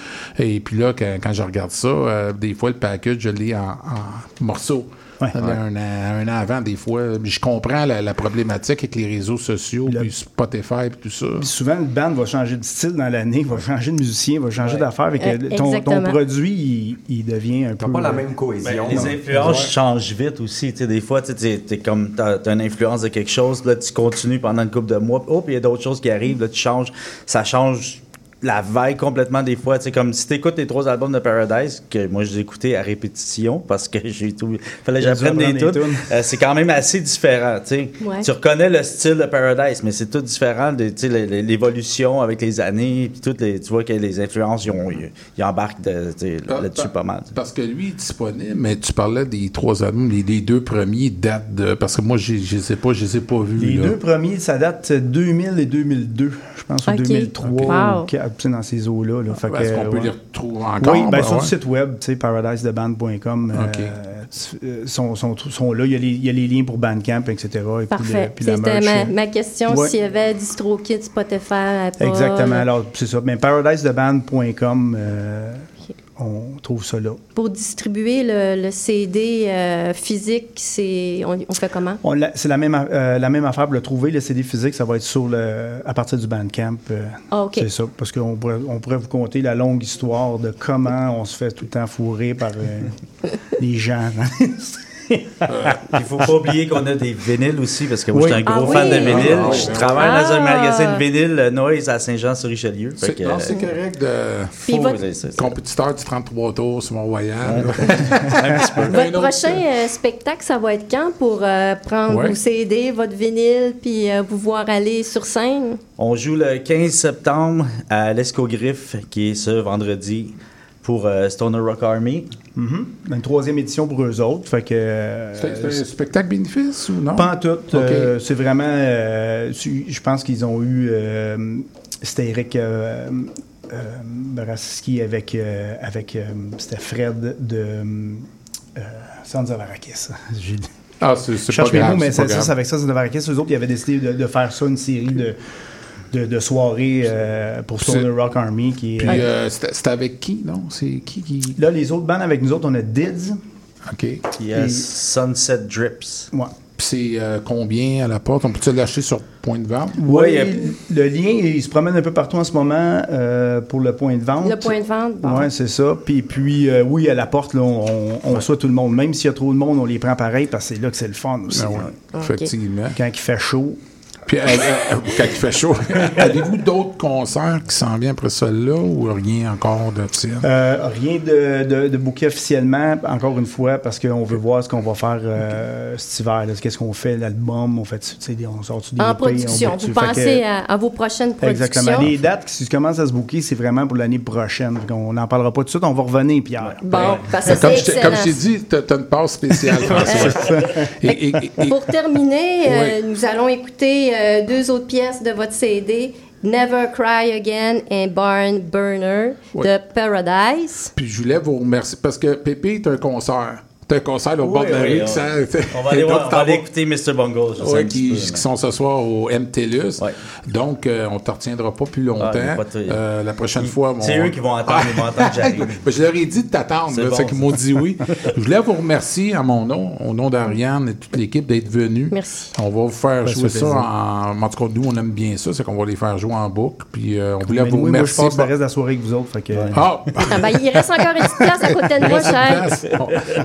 [SPEAKER 1] Et puis là, quand, quand je regarde ça, euh, des fois, le package, je l'ai en, en morceaux.
[SPEAKER 5] Ouais.
[SPEAKER 1] Un, an, un an avant, des fois. Je comprends la, la problématique avec les réseaux sociaux,
[SPEAKER 5] Le-
[SPEAKER 1] puis Spotify, puis tout ça.
[SPEAKER 5] Puis souvent, le band va changer de style dans l'année, va changer de musicien, va changer d'affaires. Fait que
[SPEAKER 3] Euh,
[SPEAKER 5] ton, ton produit, il, il devient un peu.
[SPEAKER 2] pas la
[SPEAKER 5] euh,
[SPEAKER 2] même
[SPEAKER 4] Ben,
[SPEAKER 2] cohésion.
[SPEAKER 4] les
[SPEAKER 2] non?
[SPEAKER 4] influences changent vite aussi. Tu sais, des fois, tu sais, t'es- t'es comme, t'as, t'as une influence de quelque chose, là, tu continues pendant une couple de mois, puis oh, puis il y a d'autres choses qui arrivent, là, tu changes. Ça change la vague complètement des fois. Tu sais, comme si tu écoutes les trois albums de Paradise, que moi j'ai écouté à répétition parce que j'ai tout. fallait que j'apprenne des tunes. Euh, c'est quand même assez différent. Tu sais.
[SPEAKER 3] Ouais.
[SPEAKER 4] Tu reconnais le style de Paradise, mais c'est tout différent de sais, l'évolution avec les années. Puis toutes les, tu vois que les influences, ils, ont- ils embarquent sais, là-dessus pas mal.
[SPEAKER 1] Parce que lui est disponible, mais tu parlais des trois albums, les, les deux premiers datent de. Parce que moi, je les ai pas, je les ai pas vus.
[SPEAKER 5] Les
[SPEAKER 1] là.
[SPEAKER 5] deux premiers, ça date de 2000 et 2002. Je pense
[SPEAKER 3] Ok.
[SPEAKER 5] ou 2003
[SPEAKER 3] Ok.
[SPEAKER 5] ou
[SPEAKER 3] Wow.
[SPEAKER 5] 4, tu sais, dans ces eaux-là. Là. Fait que,
[SPEAKER 1] Est-ce qu'on peut
[SPEAKER 5] ouais.
[SPEAKER 1] les retrouver encore?
[SPEAKER 5] Oui, ben,
[SPEAKER 1] Ben,
[SPEAKER 5] sur
[SPEAKER 1] ouais.
[SPEAKER 5] le site web, tu sais, paradisetheband.com,
[SPEAKER 1] Ok.
[SPEAKER 5] euh, tu- euh, sont, sont, sont là. Il y, a les, il y a les liens pour Bandcamp, etc. Et puis le-
[SPEAKER 3] Parfait.
[SPEAKER 5] puis la
[SPEAKER 3] C'était
[SPEAKER 5] merch,
[SPEAKER 3] ma, ma question
[SPEAKER 5] Ouais.
[SPEAKER 3] s'il y avait DistroKid, Spotify, Apple.
[SPEAKER 5] Exactement. Alors, c'est ça. Mais paradisetheband.com, euh, on trouve ça là.
[SPEAKER 3] Pour distribuer le, le CD euh, physique, c'est on, on fait comment?
[SPEAKER 5] C'est la même, euh, la même affaire pour le trouver. Le CD physique, ça va être sur le, à partir du Bandcamp. euh,
[SPEAKER 3] Ah, OK.
[SPEAKER 5] C'est ça. Parce qu'on pourrait, on pourrait vous conter la longue histoire de comment on se fait tout le temps fourrer par (laughs) les gens.
[SPEAKER 4] Il faut pas oublier qu'on a des vinyles aussi, parce que moi,
[SPEAKER 5] Oui.
[SPEAKER 4] je suis un gros
[SPEAKER 3] Ah
[SPEAKER 4] fan
[SPEAKER 3] oui?
[SPEAKER 4] de vinyle.
[SPEAKER 1] Ah,
[SPEAKER 4] je
[SPEAKER 1] oui.
[SPEAKER 4] travaille dans un
[SPEAKER 3] Ah.
[SPEAKER 4] magasin de vinyle euh, Noise à Saint-Jean-sur-Richelieu.
[SPEAKER 1] C'est
[SPEAKER 4] euh,
[SPEAKER 1] c'est correct de
[SPEAKER 3] Puis
[SPEAKER 4] faut-
[SPEAKER 3] votre-
[SPEAKER 1] compétiteur du 33 tours sur Mont-Royal. (laughs)
[SPEAKER 3] Votre prochain euh, spectacle, ça va être quand pour euh, prendre
[SPEAKER 1] Ouais.
[SPEAKER 3] vos CD, votre vinyle, puis euh, vous voir aller sur scène?
[SPEAKER 4] On joue le 15 septembre à l'Escogriffe, qui est ce vendredi, pour euh, Stoner Rock Army.
[SPEAKER 5] Mhm. Une troisième édition pour eux autres. Fait que, euh,
[SPEAKER 1] C'est c'est un spectacle bénéfice ou non?
[SPEAKER 5] Pas en tout. Euh, c'est vraiment. euh, je pense qu'ils ont eu. euh, C'était Eric euh, euh, Baraski avec. euh, avec euh, C'était Fred de. Euh, Sans Zavarakis. (laughs)
[SPEAKER 1] Ah, c'est pas grave.
[SPEAKER 5] mots, mais
[SPEAKER 1] c'est
[SPEAKER 5] ça, avec ça, c'est Zavarakis. Eux autres, ils avaient décidé de, de faire ça, une série de, de, de soirées euh, pour Stoner Rock Army. Qui, est-
[SPEAKER 1] Puis euh, c'était avec qui, non? C'est qui qui...
[SPEAKER 5] Là, les autres bandes avec nous autres, on a Dids.
[SPEAKER 1] OK. Puis
[SPEAKER 4] Il y a
[SPEAKER 5] Et-
[SPEAKER 4] Sunset Drips.
[SPEAKER 5] Ouais.
[SPEAKER 1] c'est euh, combien à la porte? On peut-tu l'acheter sur point de vente?
[SPEAKER 5] Oui,
[SPEAKER 4] Ouais,
[SPEAKER 5] le lien, il se promène un peu partout en ce moment euh, pour le point de vente.
[SPEAKER 3] Le point de vente, bon.
[SPEAKER 5] Oui, c'est ça. Puis, puis euh, oui, à la porte, là, on, on reçoit tout le monde. Même s'il y a trop de monde, on les prend pareil parce que c'est là que c'est le fun aussi.
[SPEAKER 1] Ouais,
[SPEAKER 5] là.
[SPEAKER 1] Effectivement.
[SPEAKER 5] Quand il fait chaud.
[SPEAKER 1] Puis, euh, euh, quand il fait chaud, (laughs) avez-vous d'autres concerts qui s'en viennent après celle-là ou rien encore de tir?
[SPEAKER 5] Euh, rien de, de, officiellement, encore une fois, parce qu'on veut voir ce qu'on va faire euh, cet hiver. là. Qu'est-ce qu'on fait, l'album, on fait, tu on sort des
[SPEAKER 3] En production. Vous
[SPEAKER 5] que-
[SPEAKER 3] pensez à, à vos prochaines productions?
[SPEAKER 5] Exactement. Les dates, si tu commences à se booker, c'est vraiment pour l'année prochaine. On n'en parlera pas tout de suite, on va revenir, Pierre.
[SPEAKER 3] Bon, parce que
[SPEAKER 1] Comme
[SPEAKER 3] c'est
[SPEAKER 1] je t'ai- comme
[SPEAKER 3] excellent.
[SPEAKER 1] je t'ai dit, t'as t'as une passe spéciale, (laughs) François. et, et- et- et-
[SPEAKER 3] Pour terminer, euh, nous allons écouter euh, deux autres pièces de votre CD, Never Cry Again et Barn Burner
[SPEAKER 1] Ouais.
[SPEAKER 3] de Paradise.
[SPEAKER 1] puis je voulais vous remercier parce que Pépé est un concert. C'est un concert au bord de la
[SPEAKER 4] oui,
[SPEAKER 1] rue.
[SPEAKER 4] on-
[SPEAKER 1] qui ça-
[SPEAKER 4] On va aller, (laughs)
[SPEAKER 1] Et donc,
[SPEAKER 4] voir- on va
[SPEAKER 1] t'en
[SPEAKER 4] aller
[SPEAKER 1] vas-
[SPEAKER 4] écouter Mr. Bungle. je
[SPEAKER 1] Ouais, qui,
[SPEAKER 4] peu,
[SPEAKER 1] qui
[SPEAKER 4] mais-
[SPEAKER 1] sont ce soir au MTLUS.
[SPEAKER 4] Ouais.
[SPEAKER 1] Donc, euh, on ne te retiendra pas plus longtemps.
[SPEAKER 4] Ah, de-
[SPEAKER 1] Euh, la prochaine fois,
[SPEAKER 4] C'est eux qui vont attendre, ils vont attendre que j'arrive. (laughs)
[SPEAKER 1] Ben, je leur ai dit de t'attendre.
[SPEAKER 4] C'est bon,
[SPEAKER 1] C'est qu'ils m'ont dit oui. je voulais vous remercier à mon nom, au nom d'Ariane et toute l'équipe d'être venus.
[SPEAKER 3] Merci.
[SPEAKER 1] On va vous faire
[SPEAKER 5] Ouais,
[SPEAKER 1] jouer
[SPEAKER 5] ça
[SPEAKER 1] en. En tout cas, nous, on aime bien ça. C'est qu'on va les faire jouer en boucle. Puis, euh, on voulait
[SPEAKER 5] Mais
[SPEAKER 1] vous
[SPEAKER 5] moi, je
[SPEAKER 1] remercier.
[SPEAKER 5] passe le reste de la soirée avec vous autres. Que,
[SPEAKER 1] Ah!
[SPEAKER 3] Ah, ben, il reste encore une petite place à côté de moi, cher.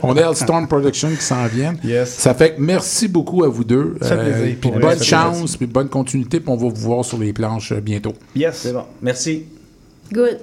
[SPEAKER 1] On on a Hellstorm Production qui s'en viennent.
[SPEAKER 5] Yes.
[SPEAKER 1] Ça fait que merci beaucoup à vous deux.
[SPEAKER 5] Ça fait plaisir.
[SPEAKER 1] puis bonne
[SPEAKER 5] vrai,
[SPEAKER 1] chance, puis bonne continuité, puis on va vous voir sur les planches euh, bientôt.
[SPEAKER 5] yes.
[SPEAKER 4] C'est bon. Merci.
[SPEAKER 3] Good.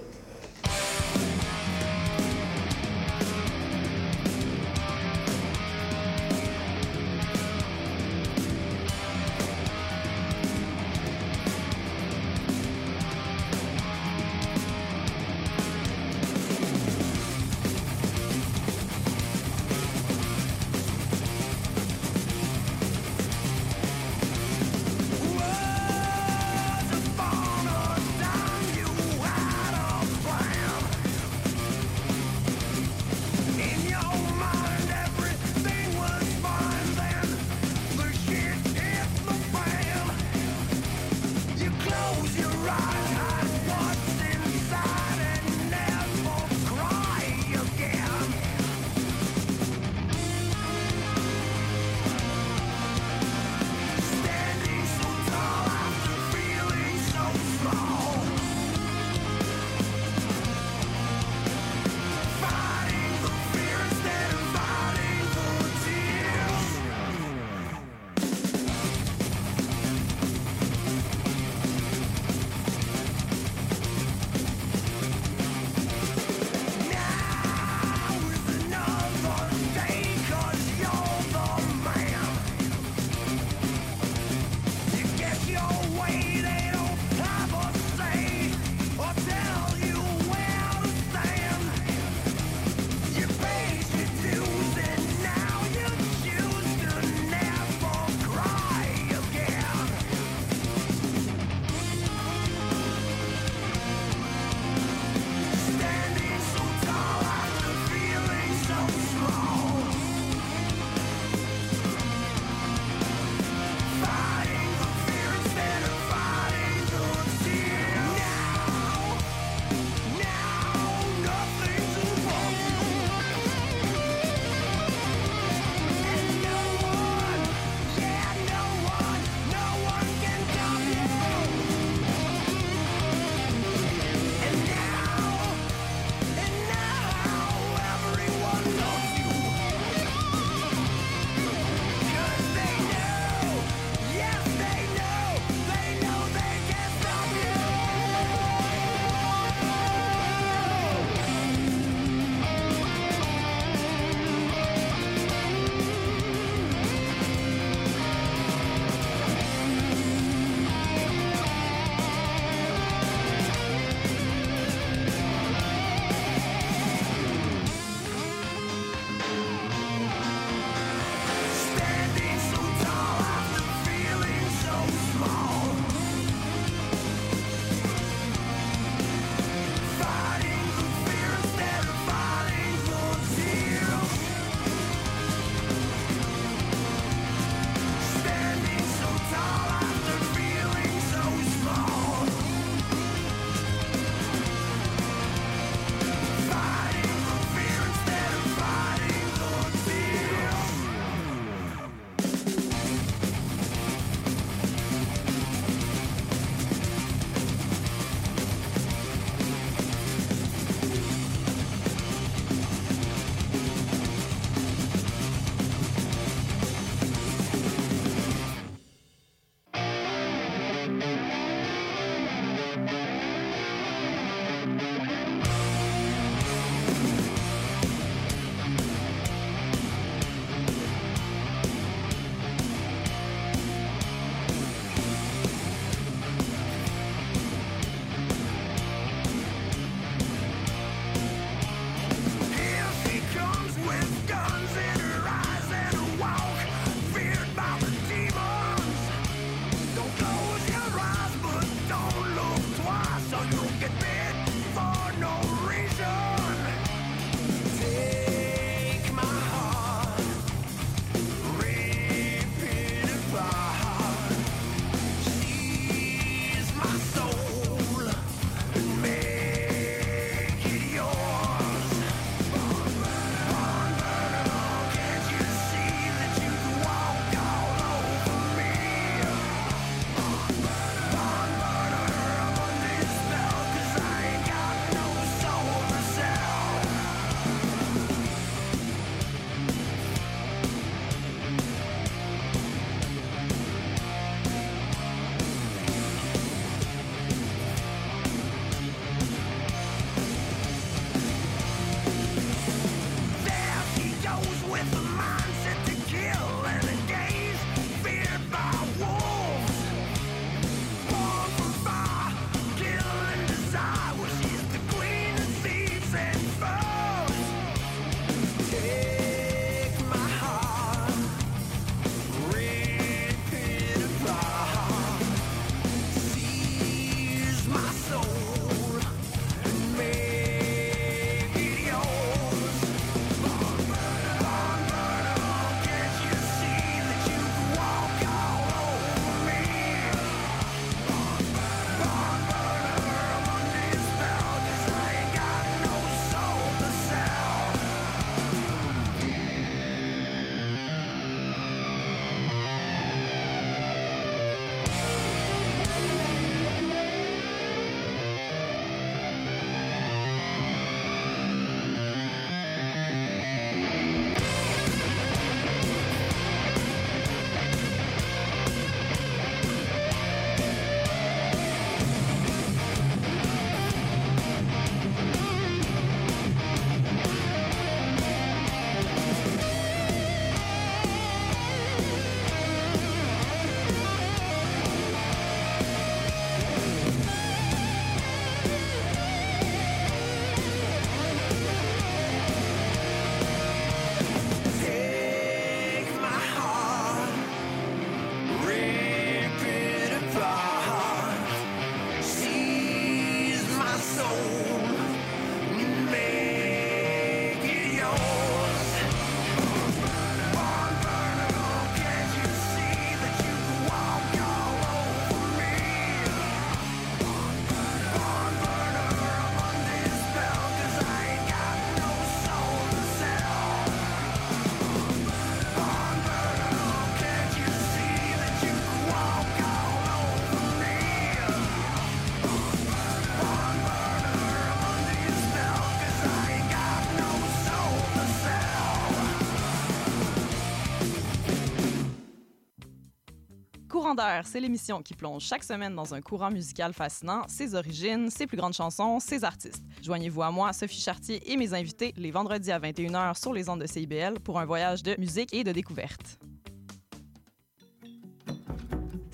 [SPEAKER 8] C'est l'émission qui plonge chaque semaine dans un courant musical fascinant, ses origines, ses plus grandes chansons, ses artistes. Joignez-vous à moi, Sophie Chartier et mes invités les vendredis à 21h sur les ondes de CIBL pour un voyage de musique et de découverte.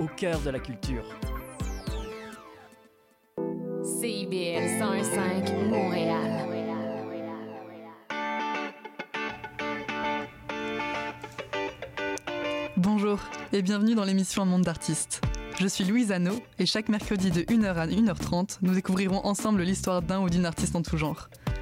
[SPEAKER 9] au cœur de la culture.
[SPEAKER 10] CIBL 105 Montréal.
[SPEAKER 11] Bonjour et bienvenue dans l'émission Un monde d'artistes. Je suis Louise Anneau et chaque mercredi de 1h à 1h30, nous découvrirons ensemble l'histoire d'un ou d'une artiste en tout genre.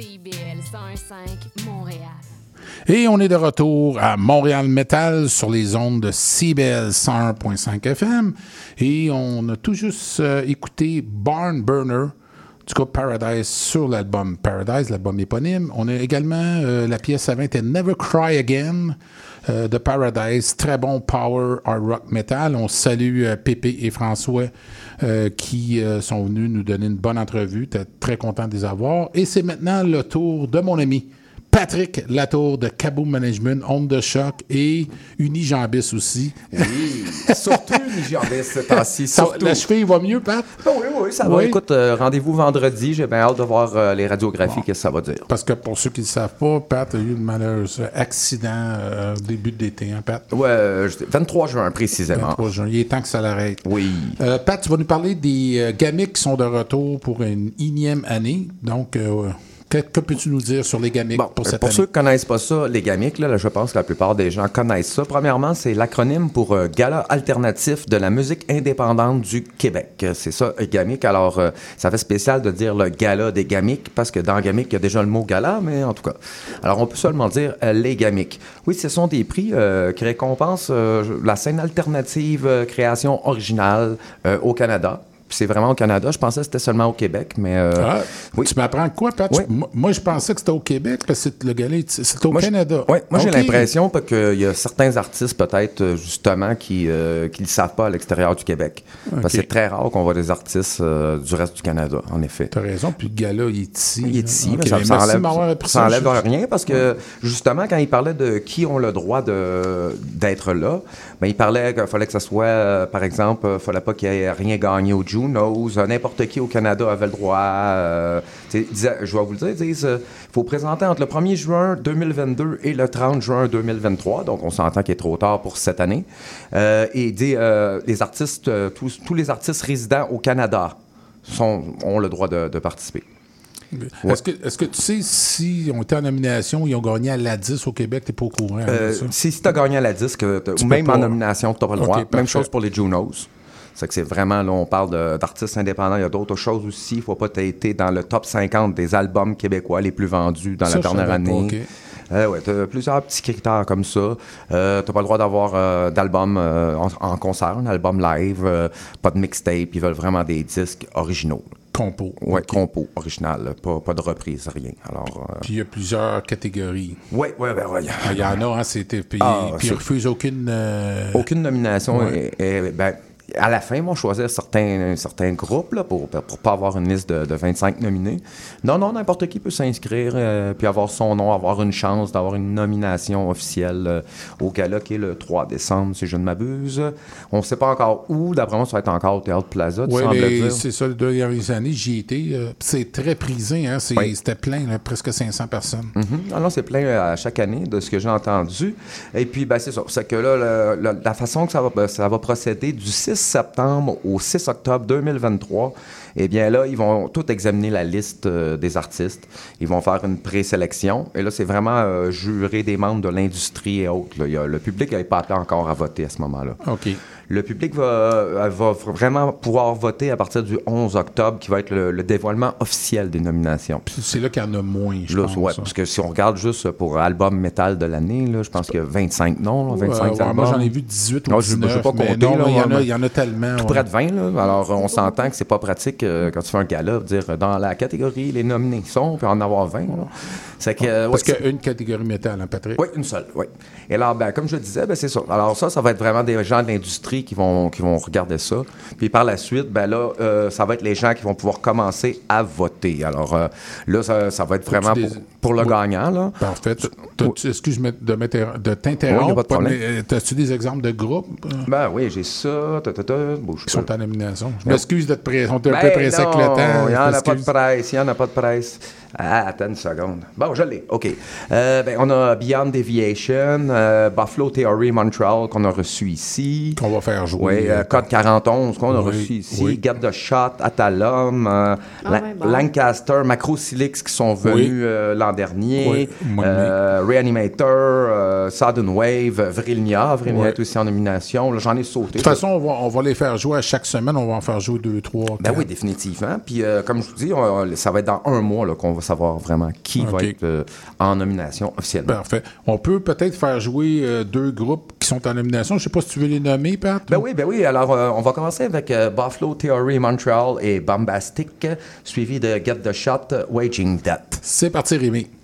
[SPEAKER 10] CIBL 105 Montréal.
[SPEAKER 1] Et on est de retour à Montréal Metal sur les ondes de CBL 101.5 FM. Et on a tout juste euh, écouté Barn Burner du groupe Paradise sur l'album Paradise, l'album éponyme. On a également euh, la pièce avant était Never Cry Again de Paradise. Très bon power hard rock metal. On salue euh, Pépé et François euh, qui euh, sont venus nous donner une bonne entrevue. T'es très content de les avoir. Et c'est maintenant le tour de mon ami Patrick Latour de Kaboom Management, Onde de choc et Unijambis aussi.
[SPEAKER 2] Oui, surtout Unijambis ce temps-ci.
[SPEAKER 1] La cheville va mieux, Pat?
[SPEAKER 2] Ah oui, oui, ça va.
[SPEAKER 1] Oui.
[SPEAKER 2] Écoute, euh, rendez-vous vendredi. J'ai bien hâte de voir euh, les radiographies, qu'est-ce que ça va dire.
[SPEAKER 1] Parce que pour ceux qui ne le savent pas, Pat a eu un malheureux accident euh, au début d'été, hein, Pat?
[SPEAKER 2] Euh, je- 23 juin précisément.
[SPEAKER 1] 23 juin. Il est temps que ça l'arrête.
[SPEAKER 2] Oui.
[SPEAKER 1] Euh, Pat, tu vas nous parler des euh, gamics qui sont de retour pour une énième année. Donc, euh, que, que peux-tu nous dire sur les gamics
[SPEAKER 2] Bon,
[SPEAKER 1] pour
[SPEAKER 2] euh,
[SPEAKER 1] cette
[SPEAKER 2] pour
[SPEAKER 1] année?
[SPEAKER 2] ceux qui connaissent pas ça, les GAMIC, là, là, je pense que la plupart des gens connaissent ça. Premièrement, c'est l'acronyme pour euh, Gala alternatif de la musique indépendante du Québec. Euh, C'est ça, GAMIC. Alors, euh, ça fait spécial de dire le Gala des GAMIC, parce que dans GAMIC, il y a déjà le mot Gala, mais en tout cas. Alors, on peut seulement dire euh, les GAMIC. Oui, ce sont des prix euh, qui récompensent euh, la scène alternative, euh, création originale euh, au Canada. Puis C'est vraiment au Canada. Je pensais que c'était seulement au Québec, mais... euh,
[SPEAKER 1] Ah,
[SPEAKER 2] oui.
[SPEAKER 1] Tu m'apprends quoi, Pat?
[SPEAKER 2] Oui.
[SPEAKER 1] Tu- moi- je pensais que c'était au Québec, parce que le gala, est- c'est au
[SPEAKER 2] Moi,
[SPEAKER 1] Canada.
[SPEAKER 2] Oui, moi j'ai l'impression qu'il y a certains artistes peut-être euh, justement qui ne le savent pas à l'extérieur du Québec. Parce que c'est très rare qu'on voit des artistes euh, du reste du Canada, en effet.
[SPEAKER 1] T'as raison, puis le gala, il est ici.
[SPEAKER 2] Il est ici,
[SPEAKER 1] Ok,
[SPEAKER 2] mais ça, ça ça rien parce que justement, quand il parlait de qui ont le droit d'être là, ben, il parlait qu'il fallait que ce soit, euh, par exemple, il fallait pas qu'il y ait rien gagné au Junos. Euh, N'importe qui au Canada avait le droit. euh, disait- je vais vous le dire, il faut présenter entre le 1er juin 2022 et le 30 juin 2023. Donc, on s'entend qu'il est trop tard pour cette année. Euh, et il dit euh, les artistes, euh, tous, tous les artistes résidents au Canada sont, ont le droit de, de participer.
[SPEAKER 1] Est-ce que, que tu sais si on était en nomination, ils ont gagné à la 10 au Québec, t'es pas au courant
[SPEAKER 2] Euh,
[SPEAKER 1] ça?
[SPEAKER 2] si si tu as gagné à la disque, t'as-
[SPEAKER 1] Tu
[SPEAKER 2] ou
[SPEAKER 1] peux
[SPEAKER 2] même en nomination, tu n'as pas le droit.
[SPEAKER 1] parfait.
[SPEAKER 2] Même chose pour les Junos. C'est que c'est vraiment, là, on parle d'artistes indépendants. Il y a d'autres choses aussi. Il ne faut pas été dans le top 50 des albums québécois les plus vendus dans
[SPEAKER 1] Ça,
[SPEAKER 2] la dernière
[SPEAKER 1] savais pas,
[SPEAKER 2] année.
[SPEAKER 1] ok.
[SPEAKER 2] Euh, ouais, tu as plusieurs petits critères comme ça. Euh, tu pas le droit d'avoir euh, d'album euh, en, en concert, un album live, euh, pas de mixtape. Ils veulent vraiment des disques originaux.
[SPEAKER 1] Compo.
[SPEAKER 2] Ouais, compo, original. là. Pas, pas de reprise, rien. Alors, euh,
[SPEAKER 1] Puis il y a plusieurs catégories.
[SPEAKER 2] ouais, ouais, ben, ouais.
[SPEAKER 1] Ah, Il y en a, hein, c'était. Puis,
[SPEAKER 2] Ah,
[SPEAKER 1] puis ils refusent aucune.
[SPEAKER 2] Aucune nomination.
[SPEAKER 1] Ouais.
[SPEAKER 2] est- ben, à la fin, ils vont choisir certains, certains groupes là, pour ne pas avoir une liste de, de 25 nominés. Non, non, n'importe qui peut s'inscrire euh, puis avoir son nom, avoir une chance d'avoir une nomination officielle euh, au gala qui est le 3 décembre, si je ne m'abuse. On ne sait pas encore où. D'après moi, ça va être encore au Théâtre Plaza.
[SPEAKER 1] Oui, mais c'est ça, les deux dernières années, j'y étais. euh, c'est très prisé, hein,
[SPEAKER 2] Oui.
[SPEAKER 1] c'était plein, là, presque 500 personnes.
[SPEAKER 2] Ah non, c'est plein euh, à chaque année de ce que j'ai entendu. Et puis, ben, c'est ça. C'est que là, le- le- la façon que ça va, ben, ça va procéder du 6 septembre au 6 octobre 2023, eh bien là, ils vont tout examiner la liste euh, des artistes. Ils vont faire une présélection. Et là, c'est vraiment euh, juré des membres de l'industrie et autres. là. Le public n'avait pas encore à voter à ce moment-là.
[SPEAKER 1] OK.
[SPEAKER 2] Le public va, euh, va vraiment pouvoir voter à partir du 11 octobre, qui va être le, le dévoilement officiel des nominations.
[SPEAKER 1] C'est là qu'il y en a moins, je
[SPEAKER 2] Là,
[SPEAKER 1] pense.
[SPEAKER 2] ouais,
[SPEAKER 1] hein.
[SPEAKER 2] parce que si on regarde juste pour album métal de l'année, je pense qu'il y a 25 noms, là, 25
[SPEAKER 1] Ouais, ouais,
[SPEAKER 2] albums.
[SPEAKER 1] moi, j'en ai vu 18 ou
[SPEAKER 2] Non, je- je
[SPEAKER 1] 19.
[SPEAKER 2] sais pas compter,
[SPEAKER 1] non,
[SPEAKER 2] là,
[SPEAKER 1] il y en a-
[SPEAKER 2] ouais.
[SPEAKER 1] il y en a tellement.
[SPEAKER 2] Tout près de 20, là. Alors, on s'entend que c'est pas pratique euh, quand tu fais un gala, dire dans la catégorie, les nominés sont, puis en avoir 20. là. C'est que,
[SPEAKER 1] Parce
[SPEAKER 2] ouais,
[SPEAKER 1] qu'il y a une catégorie métal, hein, Patrick?
[SPEAKER 2] oui, une seule, oui. Et alors, ben, comme je le disais, ben, c'est ça. Alors ça, ça va être vraiment des gens de l'industrie qui vont, qui vont regarder ça. Puis par la suite, ben là, euh, ça va être les gens qui vont pouvoir commencer à voter. Alors euh, là, ça, ça va être vraiment pour, pour le
[SPEAKER 1] Oui.
[SPEAKER 2] gagnant, là.
[SPEAKER 1] Parfait. Tu- Excuse-moi de, de
[SPEAKER 2] Oui,
[SPEAKER 1] t'interrompre. mais, euh, As-tu des exemples de groupes?
[SPEAKER 2] Ben oui, j'ai ça, ta, ta, ta,
[SPEAKER 1] qui
[SPEAKER 2] pas.
[SPEAKER 1] sont en nomination? Je m'excuse d'être pressé. On est un peu
[SPEAKER 2] Ben
[SPEAKER 1] pressé avec le temps.
[SPEAKER 2] Il n'y en a pas de presse, il n'y en a pas de presse. Ah, attends une seconde. Bon, je l'ai. OK. Euh, ben, on a Beyond Deviation, euh, Buffalo Theory Montreal qu'on a reçu ici.
[SPEAKER 1] Qu'on va faire jouer.
[SPEAKER 2] Oui, euh, Code 41 qu'on a
[SPEAKER 1] Oui,
[SPEAKER 2] reçu ici.
[SPEAKER 1] oui.
[SPEAKER 2] Get the Shot, Atalum, euh,
[SPEAKER 3] Ah
[SPEAKER 2] La-
[SPEAKER 3] ouais, bon.
[SPEAKER 2] Lancaster, Macrosilix qui sont venus
[SPEAKER 1] Oui.
[SPEAKER 2] euh, l'an dernier. Euh, Reanimator, euh, Sudden Wave, Vrilnia. Vrilnia
[SPEAKER 1] Oui.
[SPEAKER 2] est aussi en nomination. Là, J'en ai sauté.
[SPEAKER 1] De toute façon, on va, on va les faire jouer à chaque semaine. On va en faire jouer deux, trois.
[SPEAKER 2] Ben
[SPEAKER 1] quatre.
[SPEAKER 2] oui, définitivement. Puis, euh, comme je vous dis, on- ça va être dans un mois là, qu'on va savoir vraiment qui va être euh, en nomination officiellement.
[SPEAKER 1] Parfait. On peut peut-être faire jouer euh, deux groupes qui sont en nomination. Je ne sais pas si tu veux les nommer, Pat.
[SPEAKER 2] Ben oui, ben oui. Alors, euh, on va commencer avec Buffalo Theory Montreal et Bombastic, suivi de Get the Shot, Waging Death.
[SPEAKER 1] C'est parti, Rémi.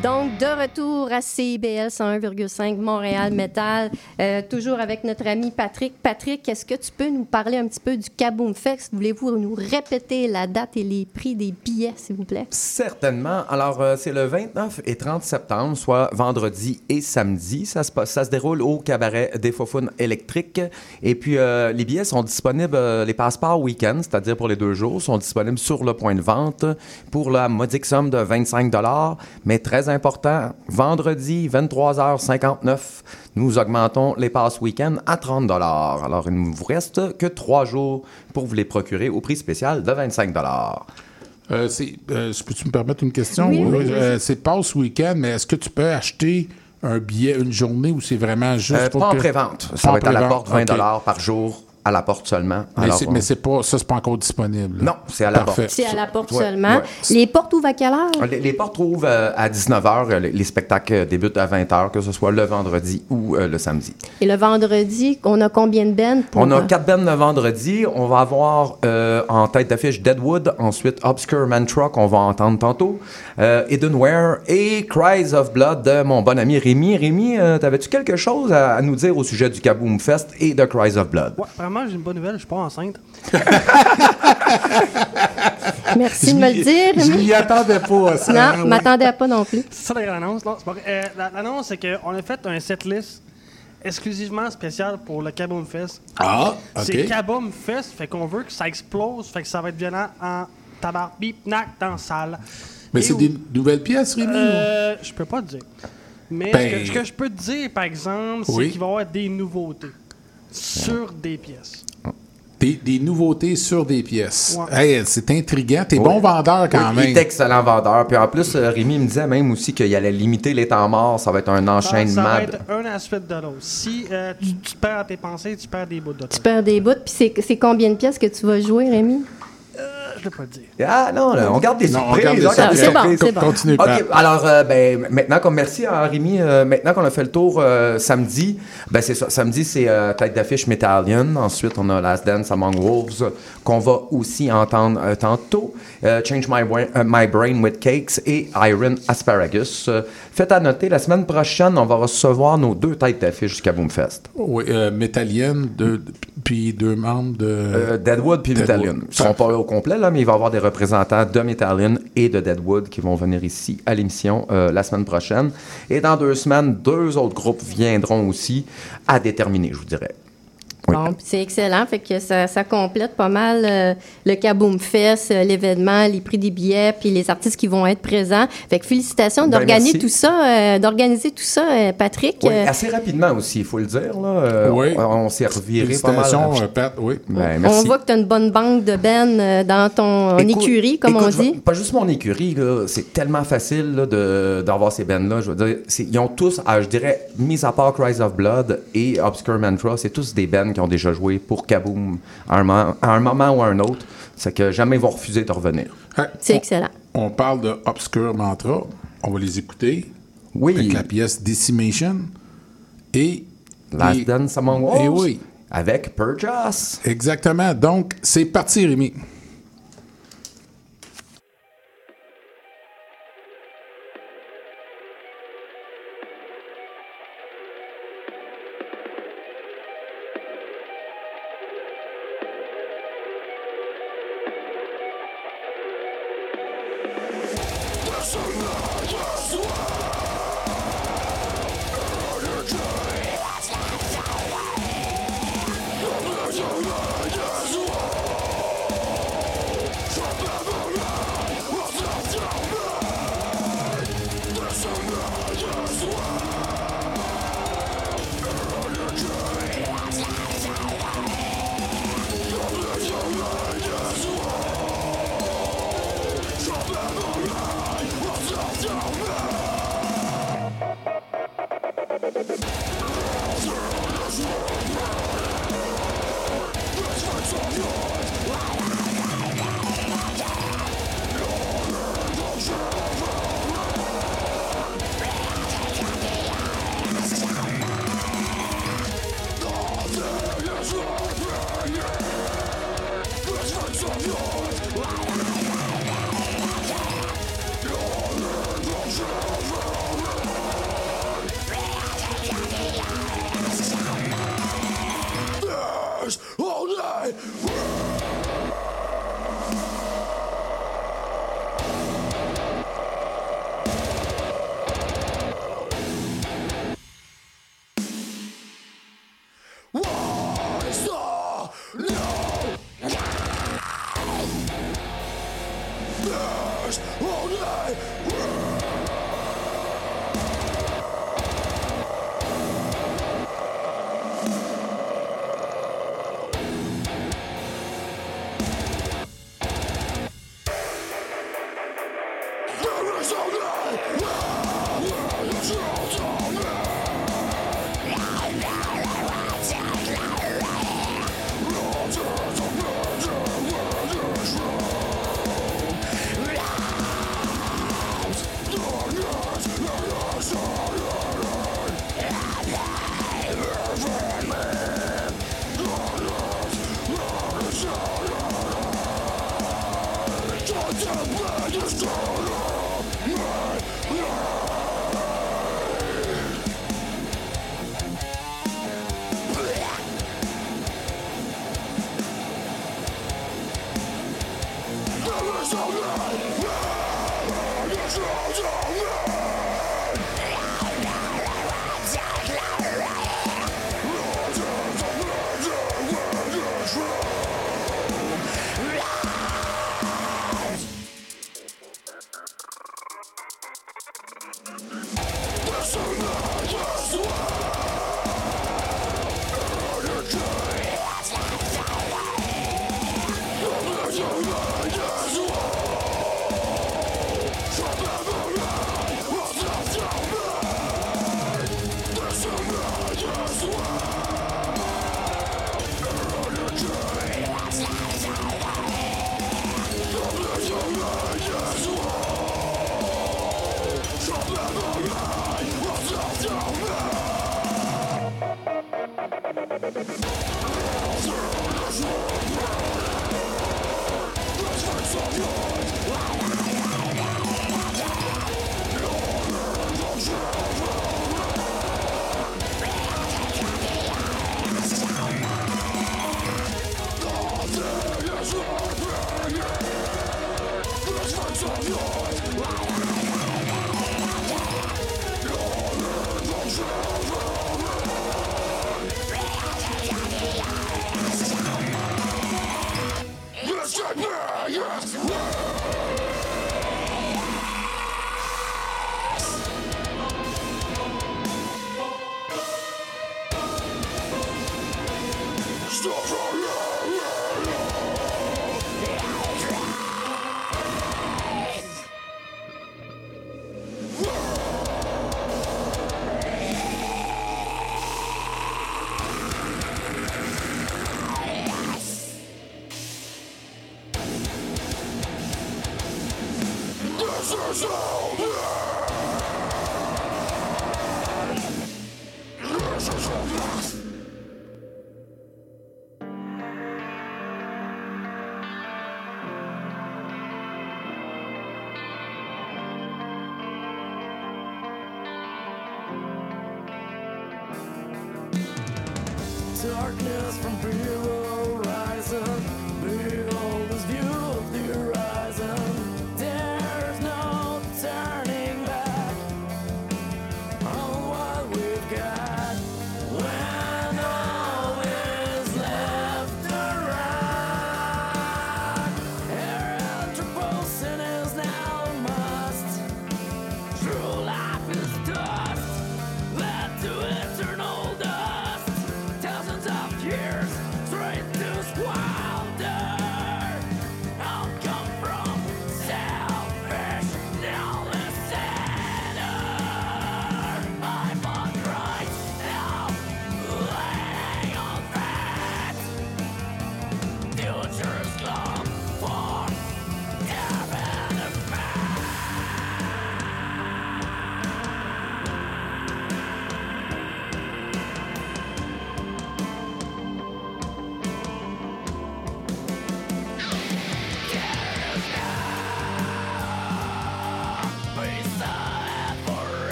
[SPEAKER 3] Donc, de retour à CIBL 101,5 Montréal Metal, euh, toujours avec notre ami Patrick. Patrick, est-ce que tu peux nous parler un petit peu du Kaboom Fest? Voulez-vous nous répéter la date et les prix des billets, s'il vous plaît?
[SPEAKER 2] Certainement. Alors, euh, c'est le 29 et 30 septembre, soit vendredi et samedi. Ça se, déroule au cabaret des Faufounes électriques. Et puis, euh, les billets sont disponibles, les passeports week-end, c'est-à-dire pour les deux jours, sont disponibles sur le point de vente pour la modique somme de 25 Mais très important, vendredi, 23h59, nous augmentons les passes week-end à 30 Alors, il ne vous reste que trois jours pour vous les procurer au prix spécial de 25
[SPEAKER 1] Euh, c'est, euh, peux-tu me permettre une question?
[SPEAKER 2] Oui, oui,
[SPEAKER 1] Euh, c'est passe week-end, mais est-ce que tu peux acheter un billet une journée ou c'est vraiment juste
[SPEAKER 2] Euh,
[SPEAKER 1] pour
[SPEAKER 2] pas en
[SPEAKER 1] que-
[SPEAKER 2] pré-vente. Ça va être à la porte 20
[SPEAKER 1] ok.
[SPEAKER 2] par jour, à la porte seulement.
[SPEAKER 1] Mais,
[SPEAKER 2] Alors,
[SPEAKER 1] c'est,
[SPEAKER 2] on-
[SPEAKER 1] mais c'est pas, ça, c'est pas encore disponible.
[SPEAKER 2] Non, c'est à la
[SPEAKER 1] Parfait.
[SPEAKER 2] porte.
[SPEAKER 3] C'est à la porte
[SPEAKER 2] Ouais,
[SPEAKER 3] seulement.
[SPEAKER 2] ouais.
[SPEAKER 3] Les portes ouvrent à quelle heure?
[SPEAKER 2] Les, les portes ouvrent euh, à 19h. Les, les spectacles débutent à 20h, que ce soit le vendredi ou euh, le samedi.
[SPEAKER 3] Et le vendredi, on a combien de bands? Pour,
[SPEAKER 2] On a
[SPEAKER 3] euh,
[SPEAKER 2] quatre bands le vendredi. On va avoir euh, en tête d'affiche Deadwood, ensuite Obscure Mantra qu'on va entendre tantôt, euh, Edenware et Cries of Blood de mon bon ami Rémi. Rémi, euh, t'avais-tu quelque chose à, à nous dire au sujet du Kaboom Fest et de Cries of Blood?
[SPEAKER 7] Ouais, j'ai une bonne nouvelle, je suis pas enceinte. (laughs)
[SPEAKER 3] Merci de me le dire.
[SPEAKER 1] Je m'y attendais pas ça.
[SPEAKER 3] Non,
[SPEAKER 1] hein,
[SPEAKER 3] je
[SPEAKER 1] ouais.
[SPEAKER 3] m'attendais pas non plus.
[SPEAKER 7] C'est ça la grande annonce. Non, c'est pas. Euh, la- L'annonce, c'est qu'on a fait un setlist exclusivement spécial pour le Kaboom Fest.
[SPEAKER 1] Ah,
[SPEAKER 7] C'est. Kaboom Fest, fait qu'on veut que ça explose, fait que ça va être violent en tabac, bip, nac, dans la salle.
[SPEAKER 1] Mais
[SPEAKER 7] Et
[SPEAKER 1] c'est
[SPEAKER 7] où-
[SPEAKER 1] des nouvelles pièces, Rémi? ou-
[SPEAKER 7] Euh, je peux pas te dire. Mais
[SPEAKER 1] Ben-
[SPEAKER 7] ce, que, ce que je peux te dire, par exemple, c'est
[SPEAKER 1] Oui.
[SPEAKER 7] qu'il va y avoir des nouveautés sur des pièces.
[SPEAKER 1] Des, des nouveautés sur des pièces.
[SPEAKER 7] Ouais.
[SPEAKER 1] Hey, c'est intriguant. T'es
[SPEAKER 2] Oui.
[SPEAKER 1] bon vendeur quand
[SPEAKER 2] Oui,
[SPEAKER 1] même.
[SPEAKER 2] Il est excellent vendeur. Puis en plus, euh, Rémi me disait même aussi qu'il allait limiter les temps morts. Ça va être un
[SPEAKER 7] Ça,
[SPEAKER 2] enchaînement.
[SPEAKER 7] ça va être un suite de l'autre. Si euh, tu, tu perds tes pensées, tu perds des bouts de temps.
[SPEAKER 3] Tu perds des bouts. Puis c'est- c'est combien de pièces que tu vas jouer, Rémi?
[SPEAKER 7] Je pas.
[SPEAKER 2] Ah non, là, on garde des
[SPEAKER 1] Non, on
[SPEAKER 2] surprises. on garde des
[SPEAKER 3] surprises. Ah, c'est bon,
[SPEAKER 2] surprises.
[SPEAKER 3] c'est bon.
[SPEAKER 1] Continue.
[SPEAKER 2] OK, alors, euh, ben, maintenant qu'on merci à Rémi, euh, maintenant qu'on a fait le tour euh, samedi, ben c'est ça. Samedi, c'est euh, tête d'affiche Metallion. Ensuite, on a Last Dance Among Wolves, qu'on va aussi entendre euh, tantôt. Euh, Change My, Brain- euh, My Brain with Cakes et Iron Asparagus. Faites à noter, la semaine prochaine, on va recevoir nos deux têtes d'affiche du Kaboom Fest.
[SPEAKER 1] Oui, deux- puis deux membres de.
[SPEAKER 2] Deadwood puis. Metallion. Ils seront pas là au complet, là, mais il va y avoir des représentants de Metallion et de Deadwood qui vont venir ici à l'émission la semaine prochaine. Et dans deux semaines, deux autres groupes viendront aussi à déterminer, je vous dirais. Oui.
[SPEAKER 3] Bon, puis c'est excellent. Fait que ça, ça complète pas mal euh, le Kaboom Fest, euh, l'événement, les prix des billets, puis les artistes qui vont être présents. Fait que félicitations
[SPEAKER 2] Ben,
[SPEAKER 3] d'organiser
[SPEAKER 2] merci.
[SPEAKER 3] tout ça, euh, d'organiser tout ça, euh, Patrick.
[SPEAKER 2] Oui,
[SPEAKER 3] Euh,
[SPEAKER 2] assez rapidement aussi, il faut le dire. Là. Euh,
[SPEAKER 1] Oui.
[SPEAKER 2] On, on s'est reviré pas mal.
[SPEAKER 1] Euh, Pat. Oui.
[SPEAKER 2] Ben,
[SPEAKER 3] on voit que tu as une bonne banque de Ben euh, dans ton
[SPEAKER 2] Écoute-
[SPEAKER 3] écurie, comme
[SPEAKER 2] écoute,
[SPEAKER 3] on dit.
[SPEAKER 2] Pas juste mon écurie, là, c'est tellement facile là, de- d'avoir ces bands-là. Je veux dire, ils ont tous, ah, je dirais, mis à part Cries of Blood et Obscure Mantra, c'est tous des bands qui ont déjà joué pour Kaboom à un, moment- à un moment ou à un autre. C'est que jamais ils vont refuser de revenir.
[SPEAKER 1] Hey,
[SPEAKER 3] C'est excellent.
[SPEAKER 1] On parle de Obscure Mantra. On va les écouter.
[SPEAKER 2] Oui.
[SPEAKER 1] Avec la pièce Decimation. Et.
[SPEAKER 2] Last
[SPEAKER 1] et-
[SPEAKER 2] Dance Among Wolves.
[SPEAKER 1] Et oui.
[SPEAKER 2] Avec Purchase.
[SPEAKER 1] Exactement. Donc, c'est parti, Rémi.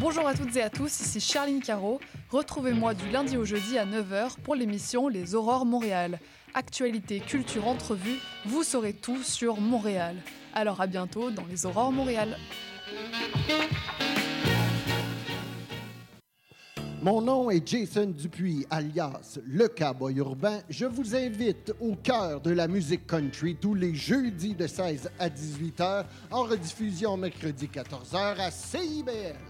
[SPEAKER 12] Bonjour à toutes et à tous, ici Charline Caro. Retrouvez-moi du lundi au jeudi à 9h pour l'émission Les Aurores Montréal. Actualité, culture, entrevue, vous saurez tout sur Montréal. Alors à bientôt dans Les Aurores Montréal.
[SPEAKER 13] Mon nom est Jason Dupuis, alias Le Cowboy Urbain. Je vous invite au cœur de la musique country tous les jeudis de 16 à 18 h, en rediffusion mercredi 14 h à CIBL.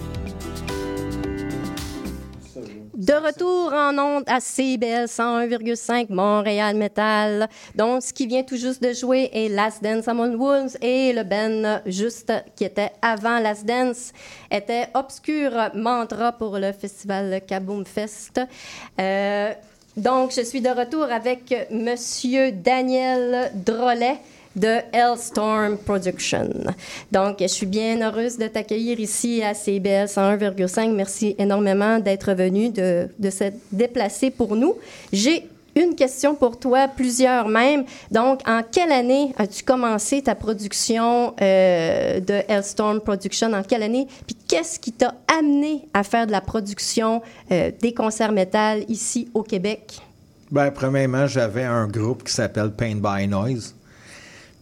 [SPEAKER 3] De retour en ondes à CBL 101,5 Montréal Metal. Donc, ce qui vient tout juste de jouer est Last Dance Among Wolves et le Ben juste qui était avant Last Dance était Obscur Mantra pour le festival Kaboom Fest. Euh, donc, je suis de retour avec Monsieur Daniel Drolet de Hellstorm Production. Donc, je suis bien heureuse de t'accueillir ici à CBL 101,5. Merci énormément d'être venu, de, de s'être déplacé pour nous. J'ai une question pour toi, plusieurs même. Donc, en quelle année as-tu commencé ta production euh, de Hellstorm Production? En quelle année? Puis qu'est-ce qui t'a amené à faire de la production euh, des concerts métal ici au Québec?
[SPEAKER 14] Ben, premièrement, j'avais un groupe qui s'appelle Paint by Noise.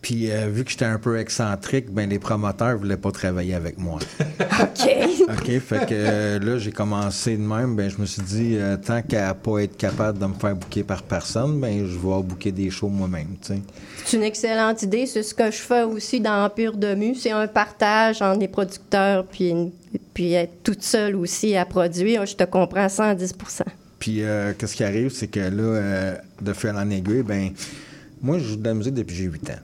[SPEAKER 14] Puis, euh, vu que j'étais un peu excentrique, ben, les promoteurs voulaient pas travailler avec moi. (laughs)
[SPEAKER 3] OK.
[SPEAKER 14] OK, fait que euh, là, j'ai commencé de même. Ben, je me suis dit, euh, tant qu'à pas être capable de me faire booker par personne, ben, je vais booker des shows moi-même, tu sais.
[SPEAKER 3] C'est une excellente idée. C'est ce que je fais aussi dans Empire de Mu. C'est un partage entre les producteurs puis, une- puis être toute seule aussi à produire. Je te comprends à 110%
[SPEAKER 14] Puis, qu'est-ce qui arrive, c'est que là, de fil en aiguille, ben, moi, je joue de la musique depuis que j'ai 8 ans.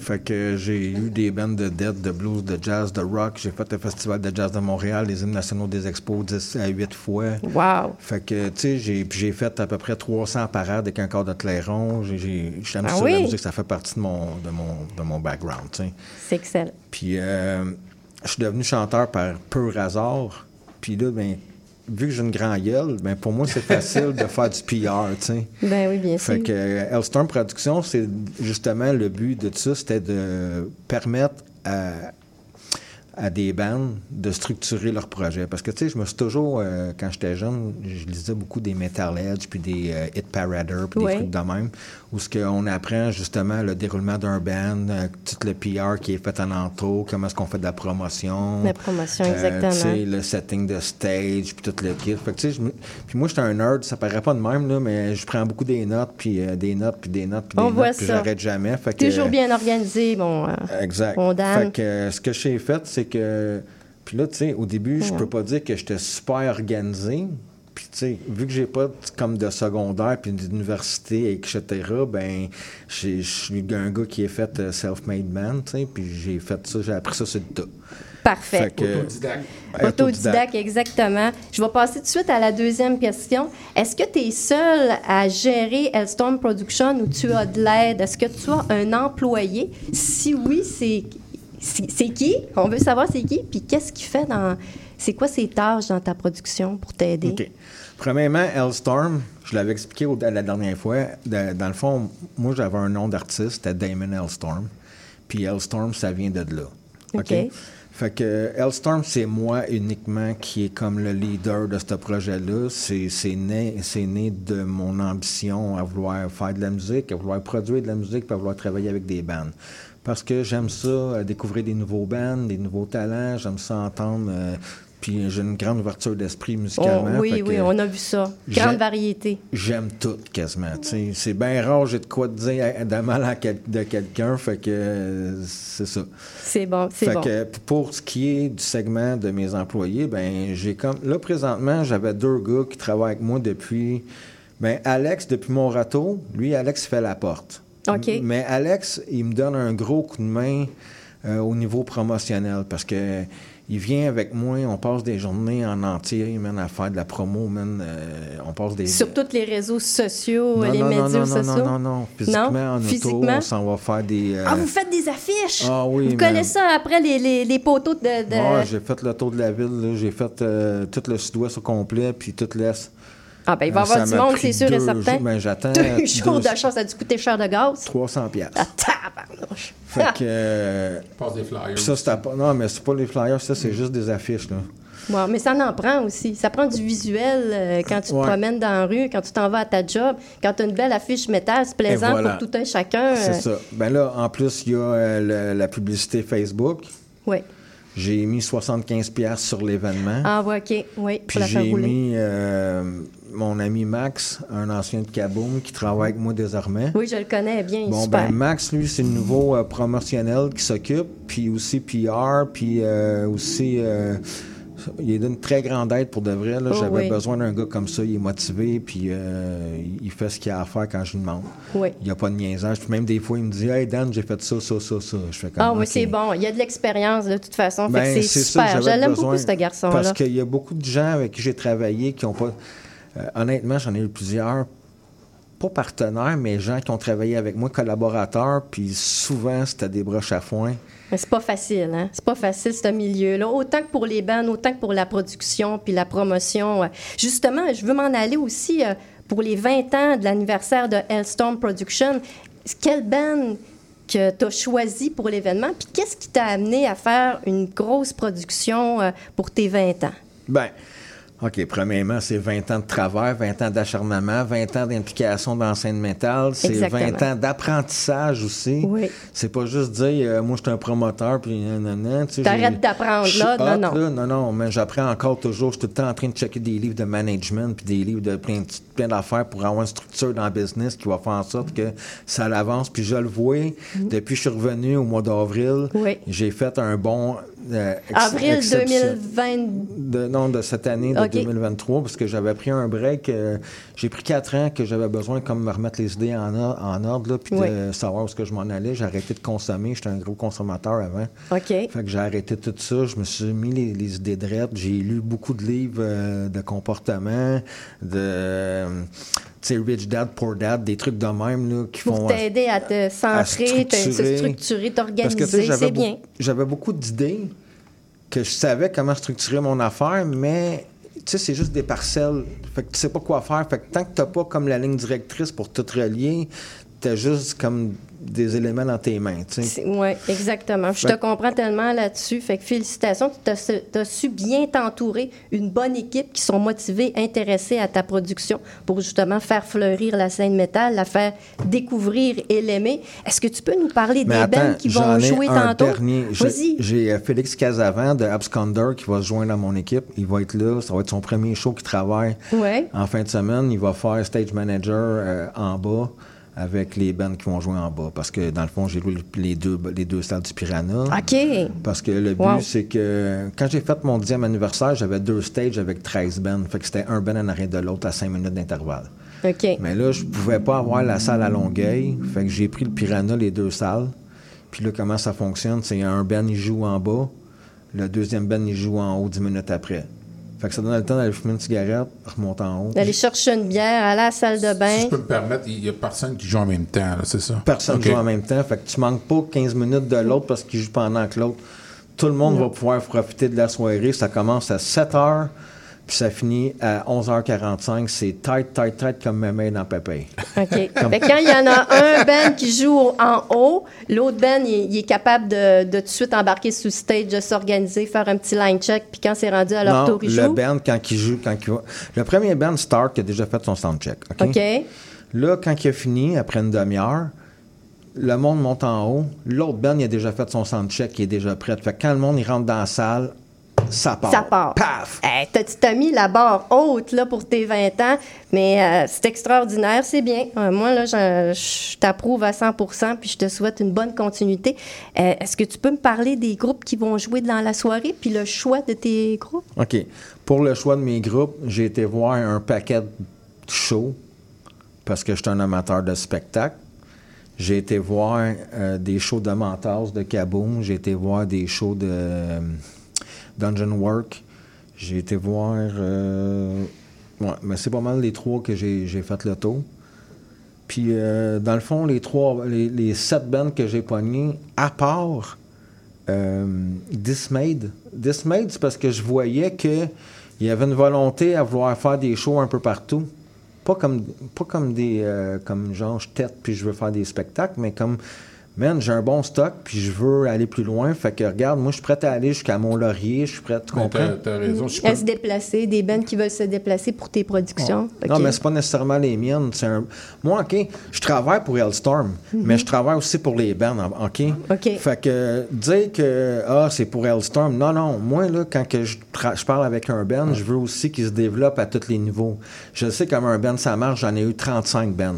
[SPEAKER 14] Fait que j'ai eu des bandes de death, de blues, de jazz, de rock. J'ai fait le Festival de jazz de Montréal, les hymnes nationaux des expos 10 à 8 fois.
[SPEAKER 3] Wow!
[SPEAKER 14] Fait que, tu sais, j'ai, j'ai fait à peu près 300 parades avec un corps de clairon. J'ai, j'ai, j'aime
[SPEAKER 3] Ah
[SPEAKER 14] ça,
[SPEAKER 3] oui?
[SPEAKER 14] la musique, ça fait partie de mon, de mon, de mon background, tu sais.
[SPEAKER 3] C'est excellent.
[SPEAKER 14] Puis euh, je suis devenu chanteur par pur hasard. Puis là, ben, vu que j'ai une grande gueule, ben, pour moi, c'est facile de faire du PR, tu sais. (laughs)
[SPEAKER 3] Ben oui, bien
[SPEAKER 14] Fait
[SPEAKER 3] sûr.
[SPEAKER 14] que euh, Hellstorm Productions, c'est justement le but de ça, c'était de permettre à, à des bandes de structurer leur projet. Parce que, tu sais, je me suis toujours, euh, quand j'étais jeune, je lisais beaucoup des Metal Edge, puis des euh, Hit Parader, puis des trucs de même, où ce qu'on apprend justement le déroulement d'un band, euh, tout le PR qui est fait en entour, comment est-ce qu'on fait de la promotion.
[SPEAKER 3] La promotion,
[SPEAKER 14] Euh,
[SPEAKER 3] exactement.
[SPEAKER 14] le setting de stage, puis tout le kit. Fait que, tu sais, je me- puis moi, j'étais un nerd, ça paraît pas de même, là, mais je prends beaucoup des notes, puis euh, des notes, puis des notes, puis des
[SPEAKER 3] On
[SPEAKER 14] notes, puis j'arrête jamais. Fait que,
[SPEAKER 3] Toujours bien organisé, bon. euh,
[SPEAKER 14] Exact.
[SPEAKER 3] Bon.
[SPEAKER 14] Fait que ce que j'ai fait, c'est que. Puis là, tu sais, au début, je
[SPEAKER 3] Ouais.
[SPEAKER 14] peux pas dire que j'étais super organisé. Puis, tu sais, vu que j'ai pas de- comme de secondaire puis d'université, etc., ben, j'ai- je suis un gars qui est fait euh, self-made man, tu sais, puis j'ai fait ça, j'ai appris ça sur le tas.
[SPEAKER 3] Parfait.
[SPEAKER 14] Fait que-
[SPEAKER 1] Autodidacte.
[SPEAKER 3] Autodidacte, exactement. Je vais passer tout de suite à la deuxième question. Est-ce que tu es seul à gérer Hellstorm Production ou tu as de l'aide? Est-ce que tu as un employé? Si oui, c'est c'est c'est qui? On veut savoir c'est qui, puis qu'est-ce qu'il fait dans... C'est quoi ses tâches dans ta production pour t'aider?
[SPEAKER 14] OK. Premièrement, Hellstorm, je l'avais expliqué au- la dernière fois. De- dans le fond, moi, j'avais un nom d'artiste, c'était Damon Hellstorm. Puis Hellstorm, ça vient de là.
[SPEAKER 3] OK?
[SPEAKER 14] Fait que Hellstorm, c'est moi uniquement qui est comme le leader de ce projet-là. C'est c'est né, c'est né de mon ambition à vouloir faire de la musique, à vouloir produire de la musique, puis à vouloir travailler avec des bands. Parce que j'aime ça, euh, découvrir des nouveaux bands, des nouveaux talents, j'aime ça entendre. euh, puis j'ai une grande ouverture d'esprit
[SPEAKER 3] Oh,
[SPEAKER 14] musicalement.
[SPEAKER 3] oui, oui, on a vu ça. Grande variété.
[SPEAKER 14] J'aime tout quasiment. C'est bien rare, j'ai de quoi te dire de mal à quel- de quelqu'un, fait que c'est ça.
[SPEAKER 3] C'est bon, c'est
[SPEAKER 14] Fait
[SPEAKER 3] bon.
[SPEAKER 14] que pour ce qui est du segment de mes employés, ben j'ai comme là présentement, j'avais deux gars qui travaillent avec moi depuis ben Alex depuis mon râteau, lui Alex fait la porte.
[SPEAKER 3] OK.
[SPEAKER 14] Mais Alex, il me donne un gros coup de main euh, au niveau promotionnel parce que il vient avec moi, on passe des journées en entier, man, à faire de la promo, man, euh, on passe des
[SPEAKER 3] Sur tous les réseaux sociaux,
[SPEAKER 14] non,
[SPEAKER 3] les
[SPEAKER 14] non,
[SPEAKER 3] médias
[SPEAKER 14] non, non,
[SPEAKER 3] sociaux?
[SPEAKER 14] non, non, non, Physiquement,
[SPEAKER 3] Non?
[SPEAKER 14] en auto, on s'en va faire des... euh,
[SPEAKER 3] Ah, vous faites des affiches?
[SPEAKER 14] Ah oui,
[SPEAKER 3] Vous
[SPEAKER 14] man.
[SPEAKER 3] connaissez ça après les, les, les poteaux de... de-
[SPEAKER 14] Ouais, j'ai fait le tour de la ville, j'ai fait euh, tout le sud-ouest au complet, puis tout l'est.
[SPEAKER 3] Ah, ben, il va y
[SPEAKER 14] Euh,
[SPEAKER 3] avoir du monde, c'est sûr et certain.
[SPEAKER 14] Ben, j'attends
[SPEAKER 3] Deux jours
[SPEAKER 14] deux-
[SPEAKER 3] de chance, ça a dû coûter cher de gaz.
[SPEAKER 14] 300 piastres.
[SPEAKER 3] Ah.
[SPEAKER 14] Fait que... euh, (laughs)
[SPEAKER 1] Passe des flyers.
[SPEAKER 14] ça. Non, mais c'est pas les flyers, ça, c'est juste des affiches, là.
[SPEAKER 3] Ouais, mais ça en prend aussi. Ça prend du visuel euh, quand tu te
[SPEAKER 14] Ouais.
[SPEAKER 3] promènes dans la rue, quand tu t'en vas à ta job. Quand tu as une belle affiche métal, c'est plaisant
[SPEAKER 14] voilà.
[SPEAKER 3] pour tout un chacun.
[SPEAKER 14] C'est
[SPEAKER 3] euh,
[SPEAKER 14] ça. Ben là, en plus, il y a euh, le- la publicité Facebook.
[SPEAKER 3] Ouais.
[SPEAKER 14] J'ai mis 75 piastres sur l'événement.
[SPEAKER 3] Ah, ouais, OK. Oui, pour
[SPEAKER 14] Puis
[SPEAKER 3] la faire
[SPEAKER 14] j'ai mis euh, mon ami Max, un ancien de Kaboom, qui travaille avec moi désormais.
[SPEAKER 3] Oui, je le connais bien,
[SPEAKER 14] Bon,
[SPEAKER 3] super.
[SPEAKER 14] ben Max, lui, c'est le nouveau euh, promotionnel qui s'occupe, puis aussi PR, puis euh, aussi... euh, il est d'une très grande aide pour de vrai. là.
[SPEAKER 3] Oh,
[SPEAKER 14] J'avais
[SPEAKER 3] oui.
[SPEAKER 14] besoin d'un gars comme ça, il est motivé, puis il fait ce qu'il a à faire quand je lui demande.
[SPEAKER 3] Oui.
[SPEAKER 14] Il n'y a pas de niaisage. Puis même des fois, il me dit Hey Dan, j'ai fait ça, ça, ça, ça. Je fais comme
[SPEAKER 3] Ah, oui,
[SPEAKER 14] OK.
[SPEAKER 3] c'est bon. Il y a de l'expérience, de toute façon.
[SPEAKER 14] Ben,
[SPEAKER 3] c'est
[SPEAKER 14] ça
[SPEAKER 3] super. Je
[SPEAKER 14] j'avais
[SPEAKER 3] l'aime beaucoup, ce garçon-là.
[SPEAKER 14] Parce qu'il y a beaucoup de gens avec qui j'ai travaillé qui n'ont pas. Euh, honnêtement, j'en ai eu plusieurs, pas partenaires, mais gens qui ont travaillé avec moi, collaborateurs, puis souvent, c'était des broches à foin.
[SPEAKER 3] Mais c'est pas facile, hein? C'est pas facile, ce milieu-là. Autant que pour les bands, autant que pour la production puis la promotion. Euh, Justement, je veux m'en aller aussi euh, pour les 20 ans de l'anniversaire de Hellstorm Production. Quelle band que tu as choisi pour l'événement? Puis qu'est-ce qui t'a amené à faire une grosse production euh, pour tes 20 ans?
[SPEAKER 14] Ben, OK, premièrement, c'est 20 ans de travail, 20 ans d'acharnement, 20 ans d'implication dans la scène métal, c'est
[SPEAKER 3] Exactement.
[SPEAKER 14] 20 ans d'apprentissage aussi.
[SPEAKER 3] Oui.
[SPEAKER 14] C'est pas juste dire, euh, moi, je suis un promoteur, puis nanana, tu sais,
[SPEAKER 3] T'arrêtes d'apprendre, là. Non,
[SPEAKER 14] hot,
[SPEAKER 3] non.
[SPEAKER 14] là. Non, non, mais j'apprends encore toujours. Je suis tout le temps en train de checker des livres de management, puis des livres de plein, plein d'affaires pour avoir une structure dans le business qui va faire en sorte que ça l'avance. Puis je le vois, depuis que je suis revenu au mois d'avril,
[SPEAKER 3] Oui.
[SPEAKER 14] j'ai fait un bon... euh,
[SPEAKER 3] Avril
[SPEAKER 14] exception-
[SPEAKER 3] 2020.
[SPEAKER 14] de, non, de cette année, de
[SPEAKER 3] OK.
[SPEAKER 14] 2023, parce que j'avais pris un break. euh, j'ai pris quatre ans que j'avais besoin comme me remettre les idées en, or- en ordre, là, puis
[SPEAKER 3] Oui.
[SPEAKER 14] de savoir où est-ce que je m'en allais. J'ai arrêté de consommer. J'étais un gros consommateur avant.
[SPEAKER 3] OK.
[SPEAKER 14] Fait que j'ai arrêté tout ça. Je me suis mis les, les idées drettes. J'ai lu beaucoup de livres euh, de comportement, de... Rich Dad, Poor Dad, des trucs de même là, qui font...
[SPEAKER 3] Pour t'aider à te centrer, te,
[SPEAKER 14] structurer.
[SPEAKER 3] t'organiser, c'est bien.
[SPEAKER 14] J'avais beaucoup d'idées que je savais comment structurer mon affaire, mais tu sais, c'est juste des parcelles. Fait que tu sais pas quoi faire. Fait que tant que t'as pas comme la ligne directrice pour tout relier, t'as juste comme des éléments dans tes mains, tu sais.
[SPEAKER 3] Oui, exactement. Je te comprends tellement là-dessus. Fait que félicitations, tu as, su bien t'entourer une bonne équipe qui sont motivés, intéressés à ta production pour justement faire fleurir la scène métal, la faire découvrir et l'aimer. Est-ce que tu peux nous parler
[SPEAKER 14] Mais
[SPEAKER 3] des
[SPEAKER 14] attends,
[SPEAKER 3] bands qui vont
[SPEAKER 14] ai
[SPEAKER 3] jouer
[SPEAKER 14] un
[SPEAKER 3] tantôt? Vas-y.
[SPEAKER 14] J'ai euh, Félix Casavant de Absconder qui va se joindre à mon équipe. Il va être là. Ça va être son premier show qu'il travaille
[SPEAKER 3] Ouais.
[SPEAKER 14] en fin de semaine. Il va faire stage manager euh, en bas avec les bands qui vont jouer en bas. Parce que dans le fond, j'ai loué les deux, les deux salles du Piranha.
[SPEAKER 3] OK.
[SPEAKER 14] Parce que le but,
[SPEAKER 3] Wow.
[SPEAKER 14] c'est que quand j'ai fait mon dixième anniversaire, j'avais deux stages avec 13 bands. Fait que c'était un band en arrêt de l'autre à 5 minutes d'intervalle.
[SPEAKER 3] OK.
[SPEAKER 14] Mais là, je pouvais pas avoir la salle à Longueuil. Fait que j'ai pris le Piranha, les deux salles. Puis là, comment ça fonctionne? C'est un band, il joue en bas. Le deuxième band, il joue en haut 10 minutes après. Fait que ça donne le temps d'aller fumer une cigarette, remonter en haut.
[SPEAKER 3] D'aller chercher une bière, aller à la salle de
[SPEAKER 1] Si
[SPEAKER 3] bain.
[SPEAKER 1] je peux me permettre, il n'y a personne qui joue en même temps, là, c'est ça?
[SPEAKER 14] Personne
[SPEAKER 1] Ok.
[SPEAKER 14] joue en même temps. Fait que tu manques pas 15 minutes de l'autre parce qu'il joue pendant que l'autre. Tout le monde va pouvoir profiter de la soirée. Ça commence à 7 h, puis ça finit à 11h45. C'est tight, tight, tight comme ma main dans Pépé.
[SPEAKER 3] OK. (laughs) Fait quand il y en a un Ben qui joue en haut, l'autre Ben, il, il est capable de, de tout de suite embarquer sur le stage, de s'organiser, faire un petit line check, puis quand c'est rendu à leur
[SPEAKER 14] non,
[SPEAKER 3] tour, il
[SPEAKER 14] le
[SPEAKER 3] joue.
[SPEAKER 14] quand il joue, quand il va... Le premier band, Stark, a déjà fait son soundcheck. OK?
[SPEAKER 3] OK.
[SPEAKER 14] Là, quand il a fini, après une demi-heure, le monde monte en haut. L'autre band, il a déjà fait son soundcheck, il est déjà prêt. Fait que quand le monde il rentre dans la salle, ça part.
[SPEAKER 3] Ça part.
[SPEAKER 14] Paf!
[SPEAKER 3] Hey, t'as- tu t'as mis la barre haute là, pour tes 20 ans, mais euh, c'est extraordinaire, c'est bien. Euh, moi, là, je, je t'approuve à 100% puis je te souhaite une bonne continuité. Euh, Est-ce que tu peux me parler des groupes qui vont jouer dans la soirée, puis le choix de tes groupes?
[SPEAKER 14] OK. Pour le choix de mes groupes, j'ai été voir un paquet de shows parce que je suis un amateur de spectacle. J'ai été voir euh, des shows de Mentas, de Kaboom. J'ai été voir des shows de Dungeon Work. J'ai été voir. euh, ouais, mais c'est pas mal les trois que j'ai fait le tour. Puis, euh, dans le fond, les trois, les, les sept bands que j'ai pognés, à part euh, Dismayed. Dismayed, c'est parce que je voyais qu'il y avait une volonté à vouloir faire des shows un peu partout. Pas comme, pas comme des. euh, comme genre, je tête puis je veux faire des spectacles, mais comme. Man, j'ai un bon stock, puis je veux aller plus loin. Fait que regarde, moi, je suis prêt à aller jusqu'à Mont-Laurier. Je suis prêt, tu
[SPEAKER 1] Mais
[SPEAKER 14] comprends?
[SPEAKER 1] t'as- raison. Je
[SPEAKER 3] À se déplacer, des bands qui veulent se déplacer pour tes productions.
[SPEAKER 14] Non, mais c'est pas nécessairement les miennes. c'est un- Moi, OK, je travaille pour Hellstorm, mais je travaille aussi pour les bands, OK?
[SPEAKER 3] OK.
[SPEAKER 14] Fait que dire que ah, c'est pour Hellstorm, non, non. Moi, là, quand que je, tra- je parle avec un band, je veux aussi qu'il se développe à tous les niveaux. Je sais comment un band, ça marche. J'en ai eu 35 bands.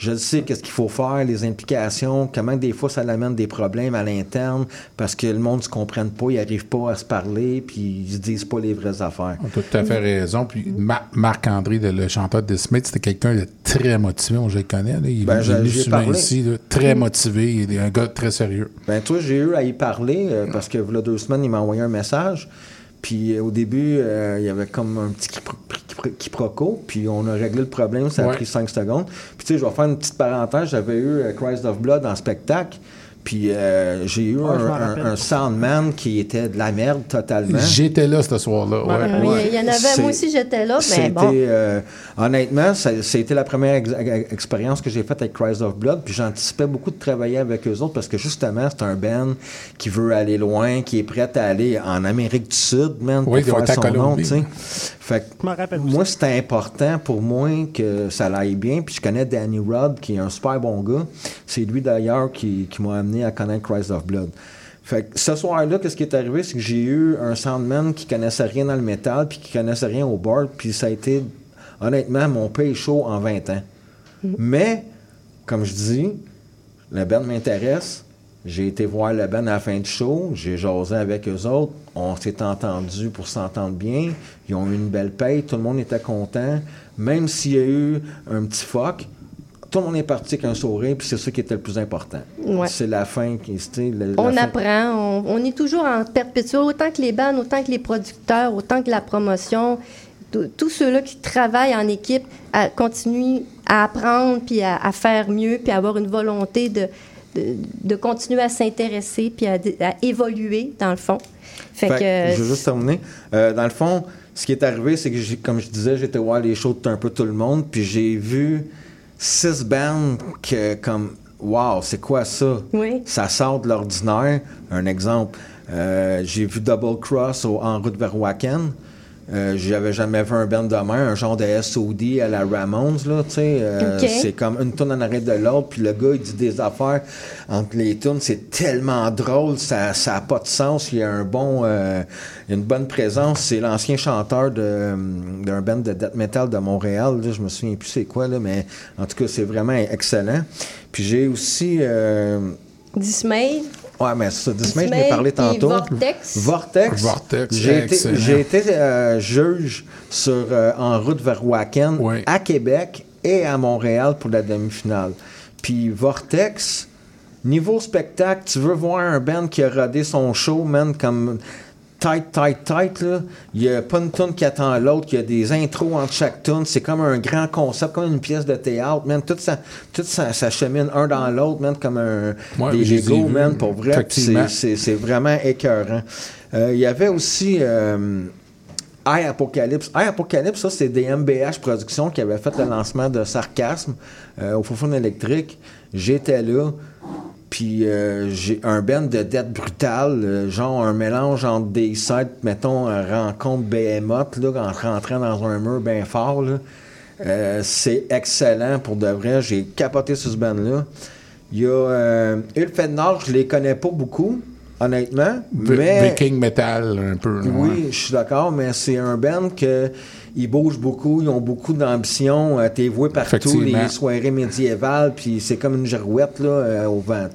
[SPEAKER 14] Je sais qu'est-ce qu'il faut faire, les implications, comment des fois ça amène des problèmes à l'interne parce que le monde ne se comprenne pas, ils n'arrivent pas à se parler, puis ils se disent pas les vraies affaires.
[SPEAKER 1] Tu as tout à fait raison. Puis Ma- Marc-André, le, chanteur de Smith, c'était quelqu'un de très motivé. Moi, je le connais. là. Il
[SPEAKER 14] Ben,
[SPEAKER 1] est venu ici. là, très motivé. Il est un gars très sérieux.
[SPEAKER 14] Ben toi, j'ai eu à y parler euh, parce que a deux semaines, il m'a envoyé un message. Puis euh, au début, euh, il y avait comme un petit quipro- quipro- quiproquo. Puis on a réglé le problème, ça a
[SPEAKER 1] Ouais.
[SPEAKER 14] pris cinq secondes. Puis tu sais, je vais faire une petite parenthèse. J'avais eu euh, Christ of Blood en spectacle. Puis euh, j'ai eu
[SPEAKER 7] Ouais,
[SPEAKER 14] un, soundman qui était de la merde totalement.
[SPEAKER 1] J'étais là ce soir-là. Ouais.
[SPEAKER 3] Oui,
[SPEAKER 14] Ouais.
[SPEAKER 3] il y en avait, moi aussi j'étais là, mais bon.
[SPEAKER 14] euh, honnêtement, ça- c'était la première ex- ex- expérience que j'ai faite avec Cries of Blood. Puis j'anticipais beaucoup de travailler avec eux autres parce que justement, c'est un band qui veut aller loin, qui est prêt à aller en Amérique du Sud, man, pour
[SPEAKER 1] Oui, il doit
[SPEAKER 14] faire
[SPEAKER 1] être à
[SPEAKER 14] son nom. Fait que
[SPEAKER 7] Je m'en rappelle
[SPEAKER 14] moi, c'était important pour moi que ça aille bien. Puis je connais Danny Rod, qui est un super bon gars. C'est lui d'ailleurs qui, qui m'a amené à connaître Cries of Blood. Fait que ce soir-là, qu'est-ce qui est arrivé, c'est que j'ai eu un soundman qui connaissait rien dans le métal, puis qui connaissait rien au board, puis ça a été, honnêtement, mon pay show en 20 ans. Mais, comme je dis, le band m'intéresse. J'ai été voir le band à la fin du show, j'ai jasé avec eux autres, on s'est entendu pour s'entendre bien, ils ont eu une belle paye, tout le monde était content, même s'il y a eu un petit fuck, tout le monde est parti avec un sourire, puis c'est ça qui était le plus important.
[SPEAKER 3] Ouais.
[SPEAKER 14] C'est la fin qui le-
[SPEAKER 3] On
[SPEAKER 14] fin-
[SPEAKER 3] apprend, on, on est toujours en perpétuel, autant que les bandes, autant que les producteurs, autant que la promotion. Tous- ceux-là qui travaillent en équipe à, continuent à apprendre, puis à, à faire mieux, puis à avoir une volonté de, de, de continuer à s'intéresser, puis à, à évoluer, dans le fond. Fait,
[SPEAKER 14] Fait
[SPEAKER 3] que,
[SPEAKER 14] que, je veux juste terminer. Euh, dans le fond, ce qui est arrivé, c'est que, comme je disais, j'étais voir les shows de un peu tout le monde, puis j'ai vu six bands que, comme, wow, c'est quoi ça?
[SPEAKER 3] Oui.
[SPEAKER 14] Ça sort de l'ordinaire. Un exemple, euh, j'ai vu Double Cross au, en route vers Wacken. Euh, J'avais jamais vu un band de main, un genre de SOD à la Ramones, là, tu sais. euh. C'est comme une tonne en arrêt de l'autre, puis le gars, il dit des affaires entre les tunes, c'est tellement drôle, ça n'a a pas de sens, il y a un bon, euh, une bonne présence. C'est l'ancien chanteur d'un band de death metal de Montréal, là, je me souviens plus c'est quoi, là, mais en tout cas, c'est vraiment excellent. Puis j'ai aussi...
[SPEAKER 3] Dismay,
[SPEAKER 14] Ouais, mais ça, Dismay, je l'ai parlé tantôt.
[SPEAKER 3] Vortex.
[SPEAKER 14] Vortex.
[SPEAKER 1] Vortex,
[SPEAKER 14] J'ai été,
[SPEAKER 1] excellent.
[SPEAKER 14] j'ai été, euh, juge sur, euh, en route vers Wacken, à Québec et à Montréal pour la demi-finale. Puis Vortex, niveau spectacle, tu veux voir un band qui a rodé son show, man, comme tight, tight, tight. là. Il n'y a pas une tune qui attend l'autre. Il y a des intros entre chaque tune. C'est comme un grand concept, comme une pièce de théâtre. Man. Tout, ça, tout ça, ça chemine un dans l'autre, man, comme un,
[SPEAKER 1] Ouais,
[SPEAKER 14] des Legos, man, pour vrai. C'est- vraiment écœurant. Euh, Il y avait aussi... euh, Apocalypse. Apocalypse, ça, c'est des MBH Productions qui avaient fait le lancement de Sarcasme euh, au Fofone électrique. J'étais là. Puis euh, j'ai un band de dette brutale, euh, genre un mélange entre des sites, mettons, un rencontre Behemoth, là, en rentrant dans un mur bien fort. là. Euh, c'est excellent pour de vrai. J'ai capoté sur ce band-là. Il y a euh, Ulfed Nord, je les connais pas beaucoup, honnêtement.
[SPEAKER 1] V-
[SPEAKER 14] mais
[SPEAKER 1] Viking Metal, un peu.
[SPEAKER 14] oui, je suis d'accord, mais c'est un band que ils bougent beaucoup, ils ont beaucoup d'ambition. Euh, T'es voué partout, les soirées médiévales, puis c'est comme une girouette là, euh, au vent.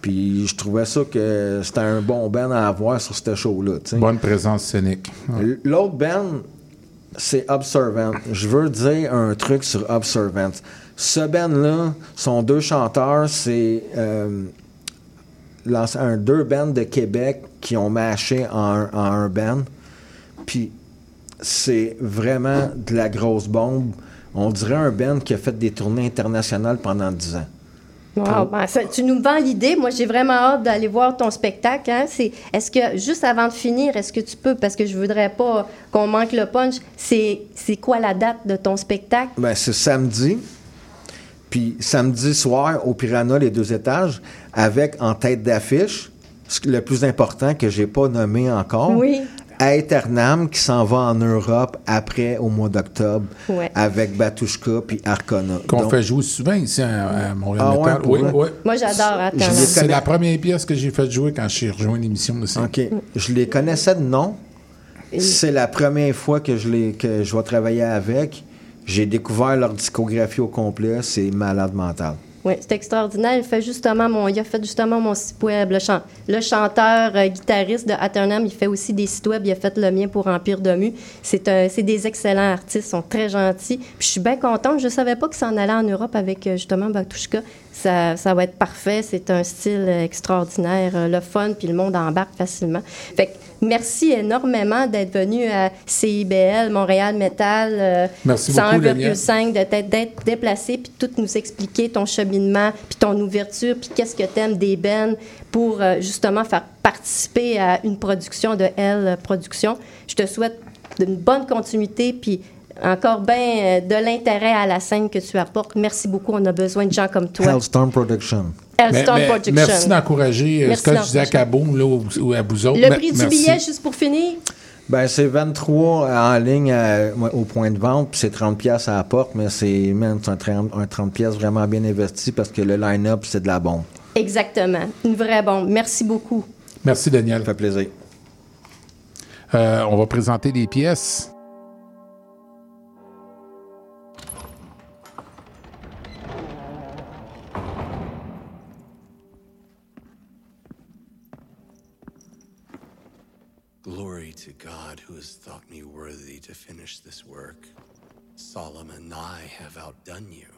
[SPEAKER 14] Puis je trouvais ça que c'était un bon band à avoir sur ce show-là.
[SPEAKER 1] Bonne présence scénique. Ouais.
[SPEAKER 14] L'autre band, c'est Observant. Je veux dire un truc sur Observant. Ce band-là, sont deux chanteurs, c'est euh, un deux bands de Québec qui ont mâché en, un- en un band. Puis c'est vraiment de la grosse bombe. On dirait un band qui a fait des tournées internationales pendant 10 ans.
[SPEAKER 3] Wow, ben, ça- tu nous vends l'idée. Moi, j'ai vraiment hâte d'aller voir ton spectacle. hein. C'est, est-ce que, juste avant de finir, est-ce que tu peux, parce que je voudrais pas qu'on manque le punch, c'est, c'est quoi la date de ton spectacle?
[SPEAKER 14] Ben, c'est samedi. Puis samedi soir, au Piranha, les deux étages, avec en tête d'affiche, le plus important que j'ai pas nommé encore,
[SPEAKER 3] Oui.
[SPEAKER 14] Aeternam qui s'en va en Europe après au mois d'octobre
[SPEAKER 3] Ouais.
[SPEAKER 14] avec Batushka puis Arcona.
[SPEAKER 1] Qu'on fait jouer souvent ici à, à Montréal
[SPEAKER 14] Ah ouais,
[SPEAKER 1] oui, oui.
[SPEAKER 3] Moi, j'adore attendre.
[SPEAKER 1] C'est la première pièce que j'ai fait jouer quand j'ai rejoint l'émission de ça.
[SPEAKER 14] OK. Je les connaissais de nom. C'est la première fois que je, les, que je vais travailler avec. J'ai découvert leur discographie au complet. C'est malade mental.
[SPEAKER 3] C'est extraordinaire. Il, fait justement mon, il a fait justement mon site web. Le, chan- le chanteur, euh, guitariste de Aternam, il fait aussi des sites web. Il a fait le mien pour Empire de Mu. C'est des excellents artistes, ils sont très gentils. Puis je suis bien contente. Je ne savais pas que ça en allait en Europe avec euh, justement Batushka. Ça, ça va être parfait. C'est un style euh, extraordinaire, le fun, puis le monde embarque facilement. Merci énormément d'être venu à CIBL, Montréal Metal. euh,
[SPEAKER 1] Merci beaucoup, Daniel.
[SPEAKER 3] 101,5 de t'être d'être déplacé puis tout nous expliquer ton cheminement puis ton ouverture puis qu'est-ce que t'aimes des bennes pour euh, justement faire participer à une production de L Production. Je te souhaite une bonne continuité puis encore bien de l'intérêt à la scène que tu apportes. Merci beaucoup. On a besoin de gens comme toi.
[SPEAKER 14] Hellstorm Production.
[SPEAKER 1] Mais- mais. Merci d'encourager euh, ce que je disais à. Cabo là, ou, ou à vous autres.
[SPEAKER 3] Le prix du
[SPEAKER 1] merci.
[SPEAKER 3] billet, juste pour finir,
[SPEAKER 14] Ben, c'est 23 en ligne à- au point de vente, puis c'est 30 pièces à la porte, mais c'est c'est un 30, un 30 pièces vraiment bien investi parce que le line-up, c'est de la bombe.
[SPEAKER 3] exactement. Une vraie bombe. Merci beaucoup.
[SPEAKER 1] Merci, Daniel.
[SPEAKER 14] Ça fait plaisir.
[SPEAKER 1] Euh, on va présenter des pièces.
[SPEAKER 15] Solomon, and I have outdone you.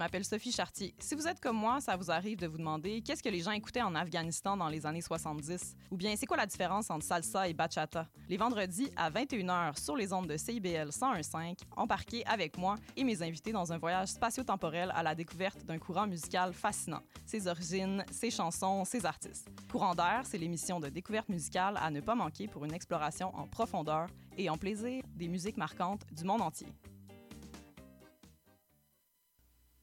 [SPEAKER 8] M'appelle Sophie Chartier. Si vous êtes comme moi, ça vous arrive de vous demander qu'est-ce que les gens écoutaient en Afghanistan dans les années 70 ou bien c'est quoi la différence entre salsa et bachata? Les vendredis à 21h sur les ondes de CIBL 101.5, embarquez avec moi et mes invités dans un voyage spatio-temporel à la découverte d'un courant musical fascinant, ses origines, ses chansons, ses artistes. Courant d'air, c'est l'émission de découverte musicale à ne pas manquer pour une exploration en profondeur et en plaisir des musiques marquantes du monde entier.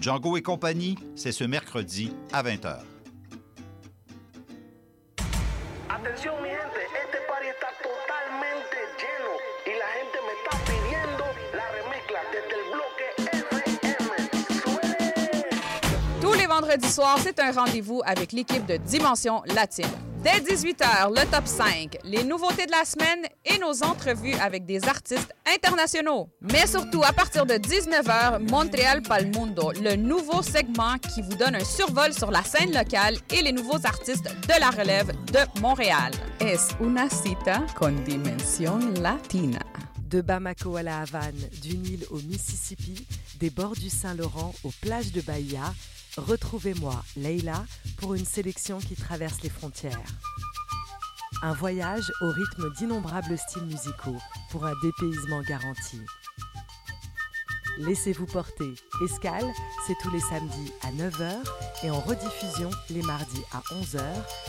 [SPEAKER 16] Django et compagnie, c'est ce mercredi à 20h.
[SPEAKER 17] Atención mi gente, este party está totalmente lleno y la gente me está pidiendo la remezcla desde el bloque
[SPEAKER 18] Tous les vendredis soirs, c'est un rendez-vous avec l'équipe de Dimension Latine. Dès 18h, le top 5, les nouveautés de la semaine et nos entrevues avec des artistes internationaux. Mais surtout, à partir de 19h, Montréal Palmundo, le nouveau segment qui vous donne un survol sur la scène locale et les nouveaux artistes de la relève de Montréal. Es una cita con dimension latina?
[SPEAKER 19] De Bamako à la Havane, du Nil au Mississippi, des bords du Saint-Laurent aux plages de Bahia, retrouvez-moi, Leila, pour une sélection qui traverse les frontières. Un voyage au rythme d'innombrables styles musicaux pour un dépaysement garanti. Laissez-vous porter. Escale, c'est tous les samedis à 9h et en rediffusion les mardis à 11h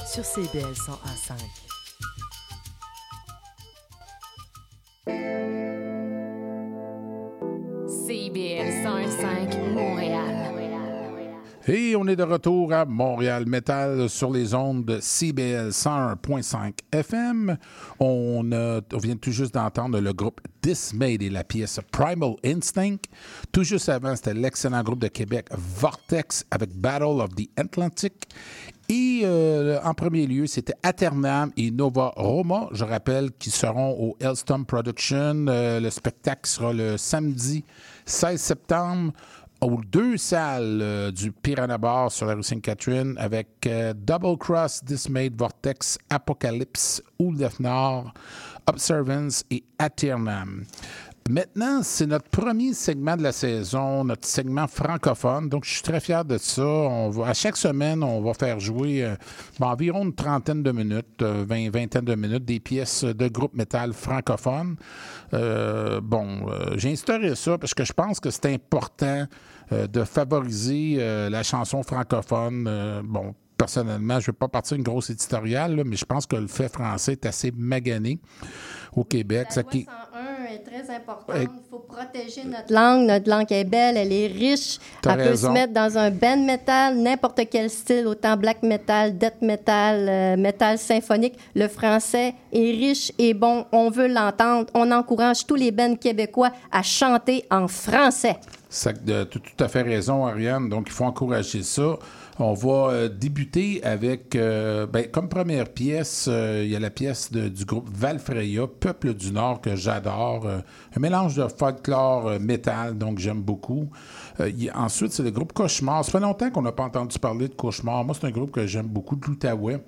[SPEAKER 19] sur CBL 101.5.
[SPEAKER 10] CBL 105 Montréal.
[SPEAKER 1] Et on est de retour à Montréal Metal sur les ondes de CBL 101.5 FM. On, vient tout juste d'entendre le groupe Dismayed et la pièce Primal Instinct. Tout juste avant, c'était l'excellent groupe de Québec Vortex avec Battle of the Atlantic. Et euh, en premier lieu, c'était Aternam et Nova Roma, je rappelle, qui seront au Hellstorm Production. Euh, le spectacle sera le samedi 16 septembre aux deux salles euh, du Piranha Bar sur la rue Sainte-Catherine avec euh, Double Cross, Dismayed, Vortex, Apocalypse, Oulef Nord, Observance et Aternam. Maintenant, c'est notre premier segment de la saison, notre segment francophone. Donc, je suis très fier de ça. À chaque semaine, on va faire jouer euh, bon, environ une trentaine de minutes, euh, vingt, vingtaine de minutes, des pièces de groupe métal francophone. Bon, j'ai instauré ça parce que je pense que c'est important de favoriser euh, la chanson francophone. Euh, bon, personnellement, je ne vais pas partir une grosse éditoriale, là, mais je pense que le fait français est assez magané au Québec.
[SPEAKER 3] La
[SPEAKER 1] Ça
[SPEAKER 3] loi
[SPEAKER 1] qui-
[SPEAKER 3] 101 est très importante. Il faut protéger notre langue. Notre langue est belle, elle est riche. Elle peut
[SPEAKER 1] raison.
[SPEAKER 3] se mettre dans un band metal, n'importe quel style, autant black metal, death metal, euh, metal symphonique. Le français est riche et bon. On veut l'entendre. On encourage tous les bands québécois à chanter en français.
[SPEAKER 1] Ça, tu as tout à fait raison, Ariane. Donc, il faut encourager ça. On va euh, débuter avec, euh, ben, comme première pièce, euh, il y a la pièce du groupe Valfreya, Peuple du Nord, que j'adore. Euh, un mélange de folklore, euh, métal, donc j'aime beaucoup. Euh, ensuite, c'est le groupe Cauchemar. Ça fait longtemps qu'on n'a pas entendu parler de Cauchemar. Moi, c'est un groupe que j'aime beaucoup, de l'Outaouais,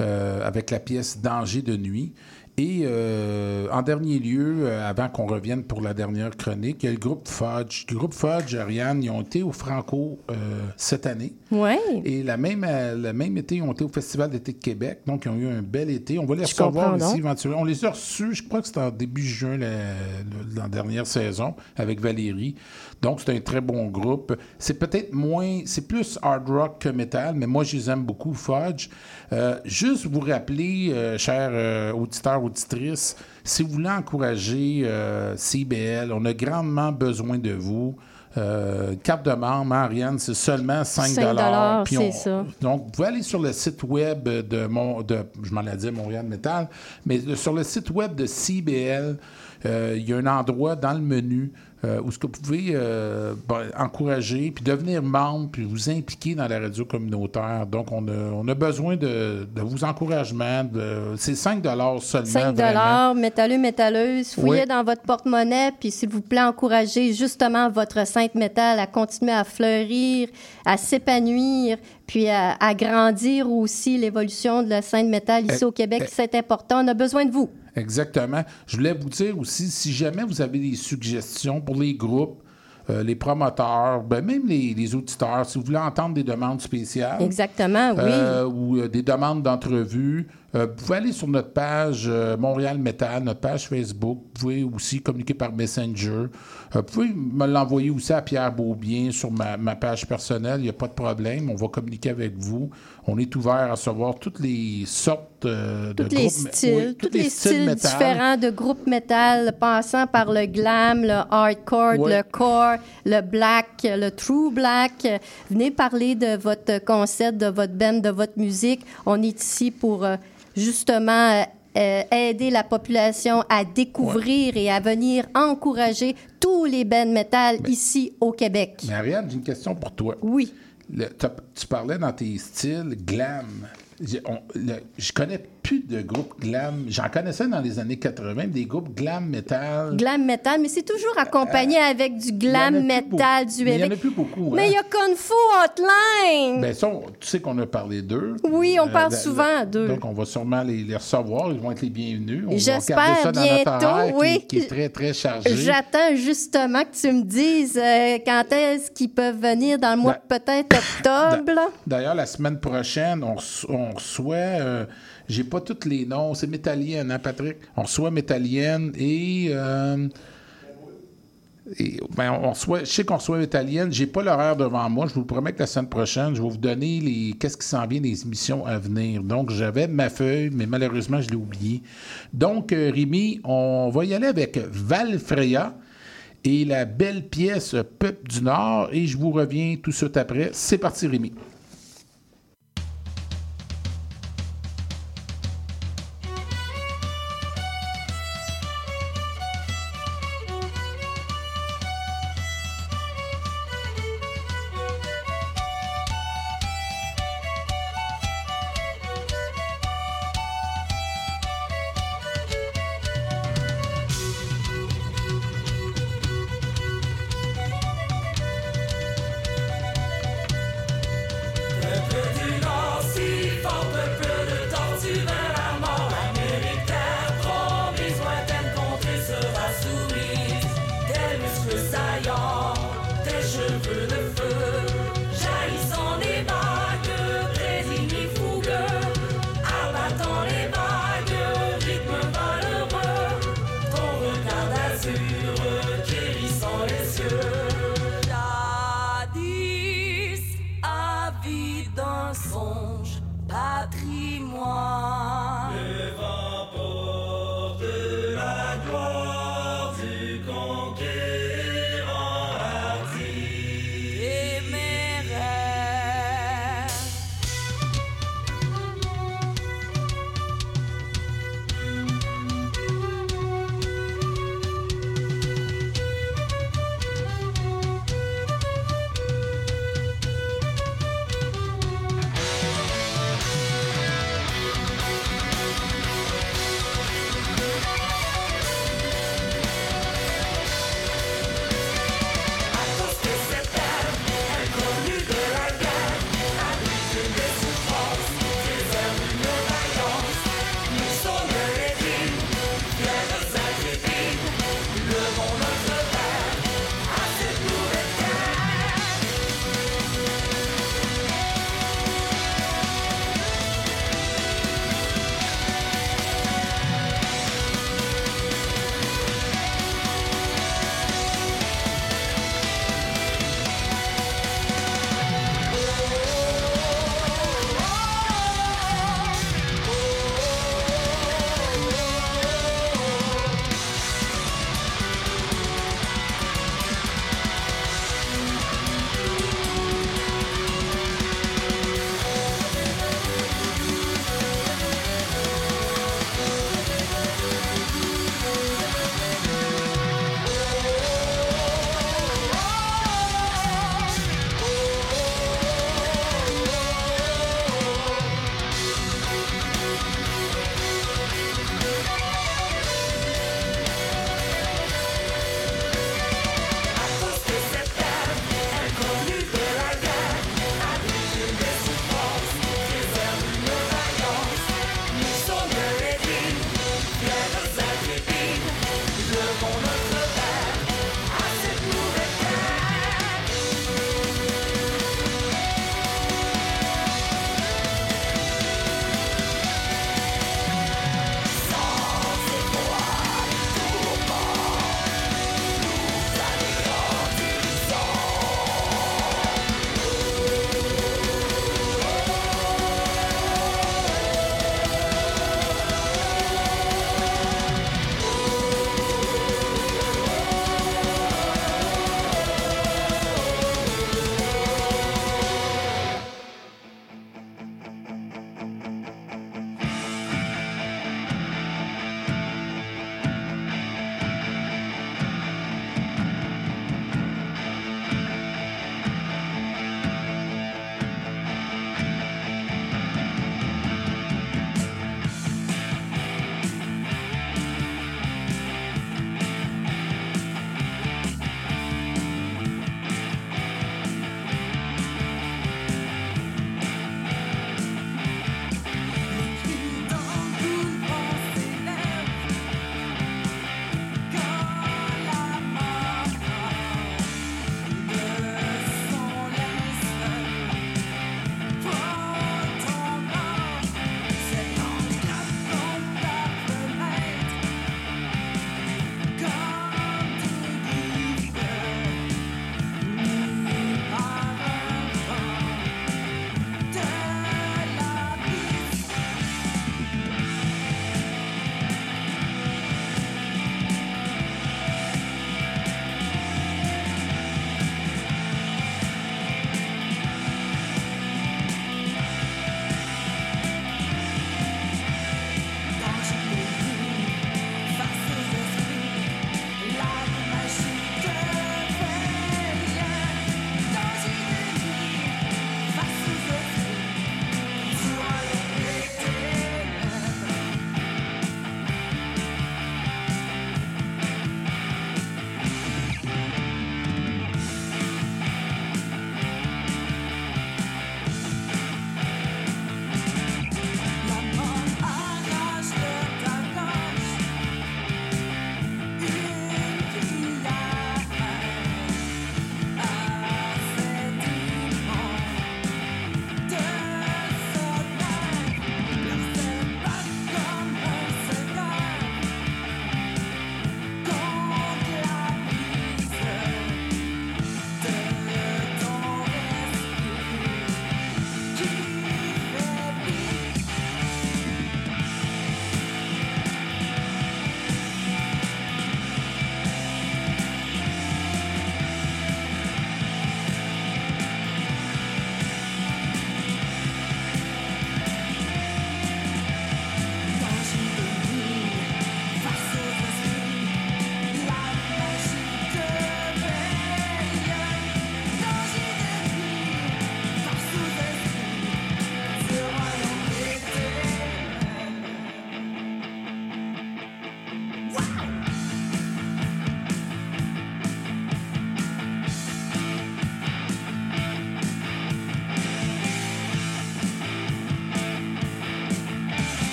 [SPEAKER 1] euh, avec la pièce Danger de nuit. Et euh, en dernier lieu, euh, avant qu'on revienne pour la dernière chronique, il y a le groupe Fudge. Le groupe Fudge, Ariane, ils ont été au Franco euh, cette année.
[SPEAKER 3] Ouais.
[SPEAKER 1] Et la même, la même été, ils ont été au Festival d'été de Québec. Donc, ils ont eu un bel été. On va les
[SPEAKER 3] Je
[SPEAKER 1] recevoir ici éventuellement. On les a reçus, je crois que c'était en début juin, la, la- la dernière saison, avec Valérie. Donc, c'est un très bon groupe. C'est peut-être moins, c'est plus hard rock que metal, mais moi, je les aime beaucoup, Fudge. Euh, juste vous rappeler, euh, chers euh, auditeurs, auditrices, si vous voulez encourager CBL, on a grandement besoin de vous. Euh, carte de membre, hein, Ariane, c'est seulement 5
[SPEAKER 3] 5
[SPEAKER 1] puis
[SPEAKER 3] c'est
[SPEAKER 1] on-
[SPEAKER 3] ça.
[SPEAKER 1] donc, vous pouvez aller sur le site web de, mon, de je m'en ai dit Montréal Metal, mais sur le site web de CBL, euh, il y a un endroit dans le menu euh, où ce que vous pouvez euh, ben, encourager, puis devenir membre, puis vous impliquer dans la radio communautaire. Donc, on a, on a besoin de, de vos encouragements. de- C'est 5 seulement.
[SPEAKER 3] 5
[SPEAKER 1] vraiment.
[SPEAKER 3] métalleux, métalleuse. Fouillez
[SPEAKER 1] Oui.
[SPEAKER 3] dans votre porte-monnaie, puis s'il vous plaît, encouragez justement votre sainte métal à continuer à fleurir, à s'épanouir, puis à, à grandir aussi l'évolution de la sainte métal ici
[SPEAKER 1] Eh,
[SPEAKER 3] au Québec.
[SPEAKER 1] eh.
[SPEAKER 3] C'est important. On a besoin de vous.
[SPEAKER 1] Exactement. Je voulais vous dire aussi, si jamais vous avez des suggestions pour les groupes, euh, les promoteurs, ben même les, les auditeurs, si vous voulez entendre des demandes spéciales.
[SPEAKER 3] Exactement, oui.
[SPEAKER 1] euh, ou euh, des demandes d'entrevue, vous pouvez aller sur notre page Montréal Metal, notre page Facebook. Vous pouvez aussi communiquer par Messenger. Vous pouvez me l'envoyer aussi à Pierre Beaubien sur ma, ma page personnelle. Il n'y a pas de problème. On va communiquer avec vous. On est ouvert à recevoir toutes les sortes euh, de
[SPEAKER 3] les
[SPEAKER 1] groupes.
[SPEAKER 3] styles,
[SPEAKER 1] oui,
[SPEAKER 3] tous les styles
[SPEAKER 1] métal.
[SPEAKER 3] différents de groupes metal, passant par le glam, le hardcore, le core, le black, le true black. Venez parler de votre concept, de votre band, de votre musique. On est ici pour euh, justement euh, aider la population à découvrir et à venir encourager tous les bands metal ici au Québec.
[SPEAKER 1] Mais Ariane, j'ai une question pour toi.
[SPEAKER 3] Oui.
[SPEAKER 1] Tu parlais dans tes styles glam. J'ai- on- le- je connais plus de groupes glam. J'en connaissais dans les années 80, des groupes glam metal.
[SPEAKER 3] Glam metal, mais c'est toujours accompagné avec du glam
[SPEAKER 1] Euh,
[SPEAKER 3] metal, du
[SPEAKER 1] Mais il y en a plus beaucoup,
[SPEAKER 3] Mais
[SPEAKER 1] hein.
[SPEAKER 3] il y a Kung Fu Hotline.
[SPEAKER 1] Ben, ça, on- tu sais qu'on a parlé d'eux.
[SPEAKER 3] Oui, on parle
[SPEAKER 1] la-
[SPEAKER 3] souvent d'eux.
[SPEAKER 1] Donc, on va sûrement les, les recevoir. Ils vont être les bienvenus.
[SPEAKER 3] J'espère
[SPEAKER 1] regarder ça dans notre
[SPEAKER 3] bientôt,
[SPEAKER 1] horaire
[SPEAKER 3] oui.
[SPEAKER 1] Qui, est très, très chargé.
[SPEAKER 3] J'attends justement que tu me dises euh, quand est-ce qu'ils peuvent venir dans le mois
[SPEAKER 1] Ben,
[SPEAKER 3] de peut-être (coughs) octobre.
[SPEAKER 1] D'ailleurs, la semaine prochaine, on, on reçoit. J'ai pas tous les noms. C'est Métallienne, hein, Patrick? On reçoit Métallienne et. euh, ben, on je sais qu'on reçoit Métallienne. J'ai pas l'horaire devant moi. Je vous promets que la semaine prochaine, je vais vous donner les qu'est-ce qui s'en vient des émissions à venir. Donc, j'avais ma feuille, mais malheureusement, je l'ai oublié. Donc, euh, Rémi, on va y aller avec Valfreya et la belle pièce Peuple du Nord. Et je vous reviens tout de suite après. C'est parti, Rémi.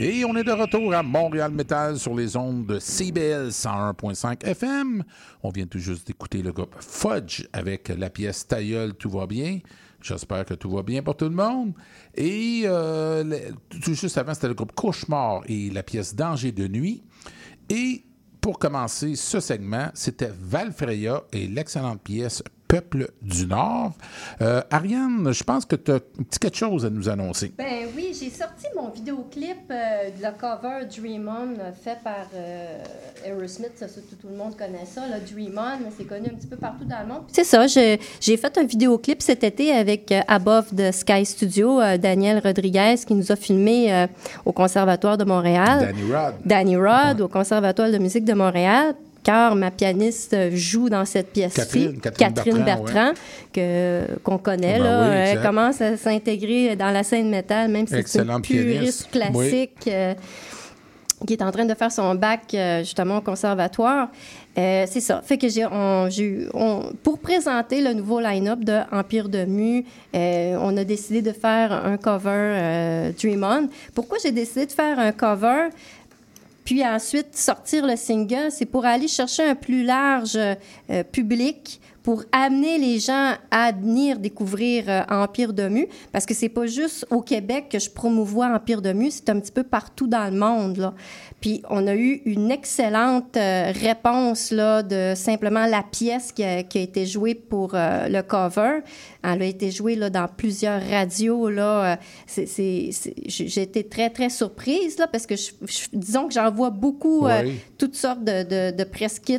[SPEAKER 1] Et on est de retour à Montréal Metal sur les ondes de CBL 101.5 FM. On vient tout juste d'écouter le groupe Fudge avec la pièce Tailleul, tout va bien. J'espère que tout va bien pour tout le monde. Et euh, tout juste avant, c'était le groupe Cauchemar et la pièce Danger de nuit. Et pour commencer ce segment, c'était Valfreya et l'excellente pièce Peuple du Nord. Euh, Ariane, je pense que tu as un petit quelque chose à nous annoncer.
[SPEAKER 3] Ben oui, j'ai sorti mon vidéoclip euh, de la cover Dream On fait par euh, Aerosmith. Ça, ça, tout, tout le monde connaît ça. Là, Dream On, c'est connu un petit peu partout dans le monde. C'est ça, j'ai fait un vidéoclip cet été avec euh, Above the Sky Studio, euh, Daniel Rodriguez, qui nous a filmé euh, au Conservatoire de Montréal.
[SPEAKER 1] Danny Rod.
[SPEAKER 3] Danny Rod, au Conservatoire de musique de Montréal. Car ma pianiste euh, joue dans cette pièce-ci,
[SPEAKER 1] Catherine- Catherine Bertrand,
[SPEAKER 3] que, qu'on connaît.
[SPEAKER 1] Ben
[SPEAKER 3] là,
[SPEAKER 1] oui,
[SPEAKER 3] Elle
[SPEAKER 1] exact.
[SPEAKER 3] commence à s'intégrer dans la scène métal, même si c'est une puriste
[SPEAKER 1] pianiste.
[SPEAKER 3] classique. euh, qui est en train de faire son bac euh, justement au conservatoire. Euh, c'est ça. Fait que j'ai, on- j'ai eu- on- pour présenter le nouveau line-up de Empire de Mu, euh, on a décidé de faire un cover euh, Dream On. Pourquoi j'ai décidé de faire un cover? Puis ensuite, sortir le single, c'est pour aller chercher un plus large euh, public, pour amener les gens à venir découvrir euh, Empire de Mu, parce que c'est pas juste au Québec que je promouvois Empire de Mu, c'est un petit peu partout dans le monde. Là. Puis on a eu une excellente euh, réponse là, de simplement la pièce qui a, qui a été jouée pour euh, le cover. Elle a été jouée là, dans plusieurs radios. Là. C'est- J'ai été très, très surprise là, parce que je- je- disons que j'en vois beaucoup
[SPEAKER 1] Oui.
[SPEAKER 3] toutes sortes de, de, de press kits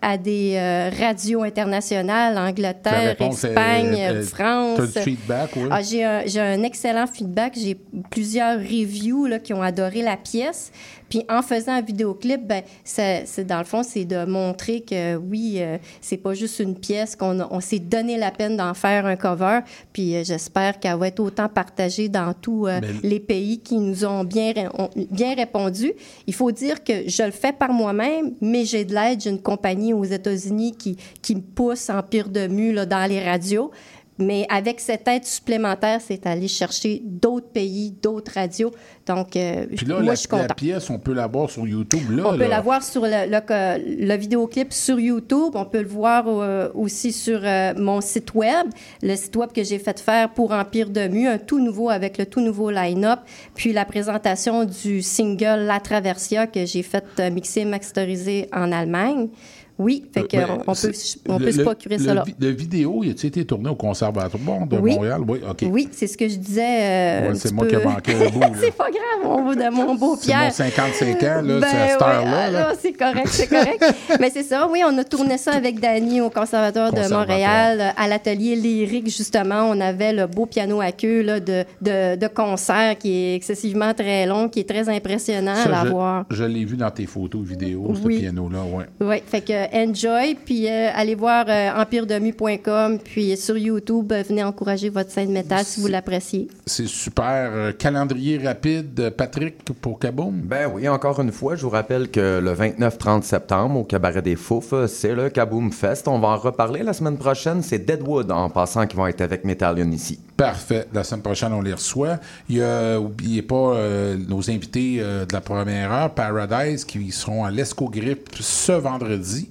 [SPEAKER 3] à des radios internationales, Angleterre, Espagne,
[SPEAKER 1] est-
[SPEAKER 3] France.
[SPEAKER 1] du feedback, oui?
[SPEAKER 3] Ah, j'ai, un, un excellent feedback. J'ai plusieurs reviews là, qui ont adoré la pièce. Puis en faisant un vidéoclip, ben, c'est, dans le fond, c'est de montrer que oui, euh, c'est pas juste une pièce, qu'on a- on s'est donné la peine d'en faire un cover. Puis euh, j'espère qu'elle va être autant partagée dans tous euh,
[SPEAKER 1] Mais-
[SPEAKER 3] les pays qui nous ont bien, ont bien répondu. Il faut dire que je le fais par moi-même, mais j'ai de l'aide. J'ai une compagnie aux États-Unis qui, qui me pousse en pire de mu là, dans les radios. Mais avec cette aide supplémentaire, c'est aller chercher d'autres pays, d'autres radios. Donc, euh,
[SPEAKER 1] Puis là,
[SPEAKER 3] moi,
[SPEAKER 1] la,
[SPEAKER 3] je suis
[SPEAKER 1] la
[SPEAKER 3] contente.
[SPEAKER 1] pièce, on peut la voir sur YouTube. Là,
[SPEAKER 3] On peut la voir sur le, le, le vidéoclip sur YouTube. On peut le voir euh, aussi sur euh, mon site web, le site web que j'ai fait faire pour Empire de Mu, un tout nouveau avec le tout nouveau line-up. Puis la présentation du single La Traversia que j'ai fait mixer, masteriser en Allemagne. Oui, fait que
[SPEAKER 1] Mais
[SPEAKER 3] on, on peut,
[SPEAKER 1] c'est-
[SPEAKER 3] on peut
[SPEAKER 1] le-
[SPEAKER 3] se procurer
[SPEAKER 1] le
[SPEAKER 3] ça là.
[SPEAKER 1] Le vidéo, il a été tourné au Conservatoire de
[SPEAKER 3] Oui.
[SPEAKER 1] Montréal? Oui, OK.
[SPEAKER 3] Oui, c'est ce que je disais. euh,
[SPEAKER 1] Ouais, c'est moi
[SPEAKER 3] peu.
[SPEAKER 1] qui ai manqué un (laughs) bout,
[SPEAKER 3] c'est pas grave, mon beau, de mon beau
[SPEAKER 1] C'est
[SPEAKER 3] Pierre.
[SPEAKER 1] mon 55 ans, là,
[SPEAKER 3] Ben
[SPEAKER 1] c'est à cette
[SPEAKER 3] oui,
[SPEAKER 1] heure-là.
[SPEAKER 3] ah,
[SPEAKER 1] là.
[SPEAKER 3] c'est correct, c'est correct. (laughs) Mais c'est ça, oui, on a tourné ça avec Dany au Conservatoire de. Montréal, euh, à l'atelier lyrique, justement. On avait le beau piano à queue là, de, de, de concert qui est excessivement très long, qui est très impressionnant
[SPEAKER 1] Ça,
[SPEAKER 3] à
[SPEAKER 1] je-
[SPEAKER 3] voir.
[SPEAKER 1] je, l'ai vu dans tes photos vidéo, ce
[SPEAKER 3] Oui.
[SPEAKER 1] piano-là, ouais.
[SPEAKER 3] Oui, fait que enjoy, puis euh, allez voir euh, empire-de-mu.com, puis sur YouTube, euh, venez encourager votre scène métal si vous l'appréciez.
[SPEAKER 1] C'est super. Calendrier rapide, Patrick, pour Kaboom?
[SPEAKER 2] Ben oui, encore une fois, je vous rappelle que le 29-30 septembre, au Cabaret des Fouf, c'est le Kaboom Fest. On va en reparler la semaine prochaine. C'est Deadwood, en passant, qui vont être avec Metallion ici.
[SPEAKER 1] Parfait. La semaine prochaine, on les reçoit. Il y a, oubliez pas, euh, nos invités euh, de la première heure, Paradise, qui seront à l'Escogrip ce vendredi,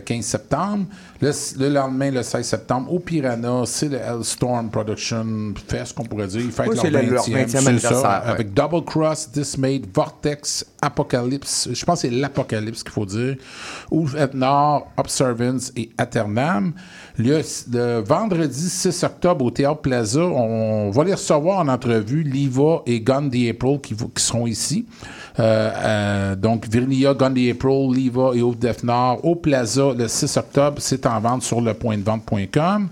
[SPEAKER 1] 15 septembre. Le, le lendemain, le 16 septembre, au Piranha, c'est le Hellstorm Production Fest, qu'on pourrait dire. Ils fêtent
[SPEAKER 2] Oui,
[SPEAKER 1] leur
[SPEAKER 2] c'est le-
[SPEAKER 1] 20e,
[SPEAKER 2] leur 20e
[SPEAKER 1] c'est ça,
[SPEAKER 2] ouais.
[SPEAKER 1] avec Double Cross, Dismayed, Vortex, Apocalypse. Je pense que c'est l'Apocalypse qu'il faut dire. Ouf et Nord, Observance et Aternam. Le, le vendredi 6 octobre au Théâtre Plaza, on va les recevoir en entrevue, Liva et Gun the April qui, qui seront ici. Euh, euh, donc, Virginia, Gun the April, Liva et Ouf Def Nord au Plaza le 6 octobre. C'est en vente sur lepointdevente.com.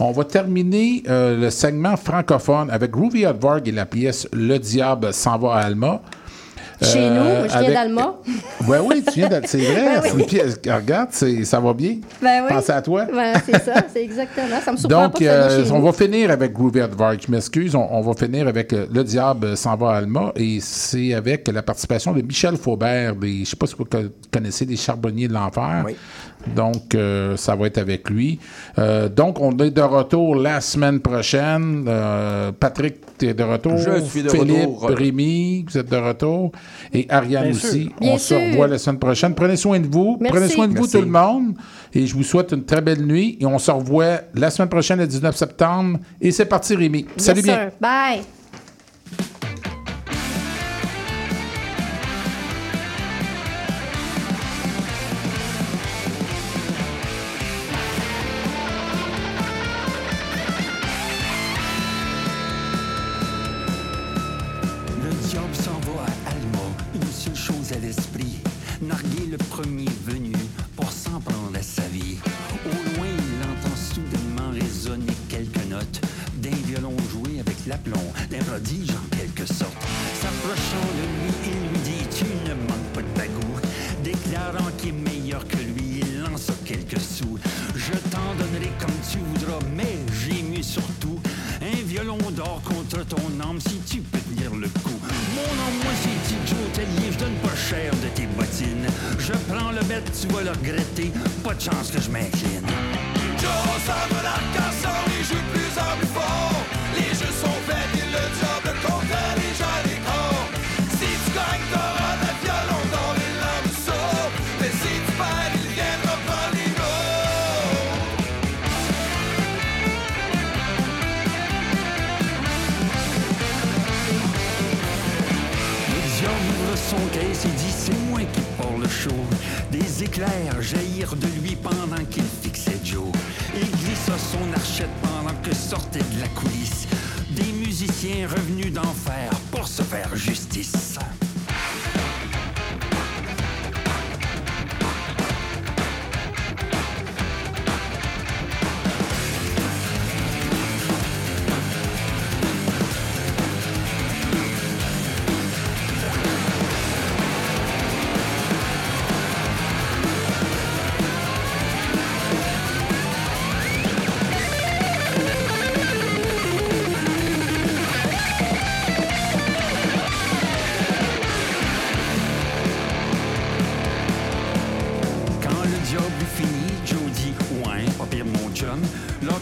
[SPEAKER 1] On va terminer euh, le segment francophone avec Groovy Hotvarg et la pièce Le Diable s'en va à Alma.
[SPEAKER 3] Chez
[SPEAKER 1] Euh,
[SPEAKER 3] nous, je viens
[SPEAKER 1] avec-
[SPEAKER 3] d'Alma.
[SPEAKER 1] Ouais, (laughs) oui, tu viens d'Alma. C'est vrai.
[SPEAKER 3] Ben oui.
[SPEAKER 1] pièce- Regarde, c'est- ça va bien.
[SPEAKER 3] Ben oui.
[SPEAKER 1] Pensez à toi.
[SPEAKER 3] Ben, c'est ça, c'est exactement. Ça me surprend
[SPEAKER 1] Donc,
[SPEAKER 3] pas
[SPEAKER 1] euh, on
[SPEAKER 3] nous.
[SPEAKER 1] va finir avec Groovy Advark. Je m'excuse. On, on va finir avec euh, Le Diable s'en va à Alma. Et c'est avec la participation de Michel Faubert. Des, je ne sais pas si vous co- connaissez les Charbonniers de l'Enfer. Donc, euh, ça va être avec lui. Euh, donc, on est de retour la semaine prochaine. Euh, Patrick, tu es de retour?
[SPEAKER 2] Je suis de
[SPEAKER 1] Philippe,
[SPEAKER 2] retour.
[SPEAKER 1] Rémi, vous êtes de retour. Et Ariane
[SPEAKER 2] Bien
[SPEAKER 1] aussi.
[SPEAKER 2] sûr.
[SPEAKER 1] On
[SPEAKER 2] Bien
[SPEAKER 1] se
[SPEAKER 2] sûr.
[SPEAKER 1] revoit la semaine prochaine. Prenez soin de vous.
[SPEAKER 20] Merci.
[SPEAKER 1] Prenez soin de vous,
[SPEAKER 2] Merci.
[SPEAKER 1] tout le monde. Et je vous souhaite une très belle nuit. Et on se revoit la semaine prochaine, le 19 septembre. Et c'est parti, Rémi. Salut
[SPEAKER 20] Yes,
[SPEAKER 1] bien.
[SPEAKER 20] sir. Bye.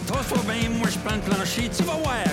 [SPEAKER 21] Là, toi, bien, moi je prends le plancher, tu vas voir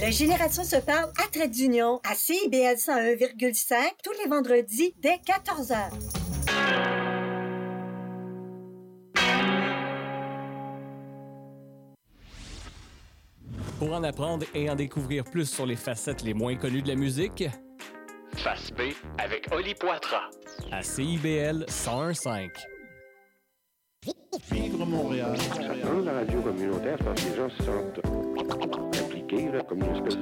[SPEAKER 22] La Génération se parle à Trait d'Union à CIBL 101,5 tous les vendredis dès 14h.
[SPEAKER 23] Pour en apprendre et en découvrir plus sur les facettes les moins connues de la musique,
[SPEAKER 24] Face B avec Oli Poitras.
[SPEAKER 23] à CIBL 101.5.
[SPEAKER 1] Vivre Montréal.
[SPEAKER 25] Dans la radio communautaire, parce que les gens se sentent impliqués, là, comme une espèce de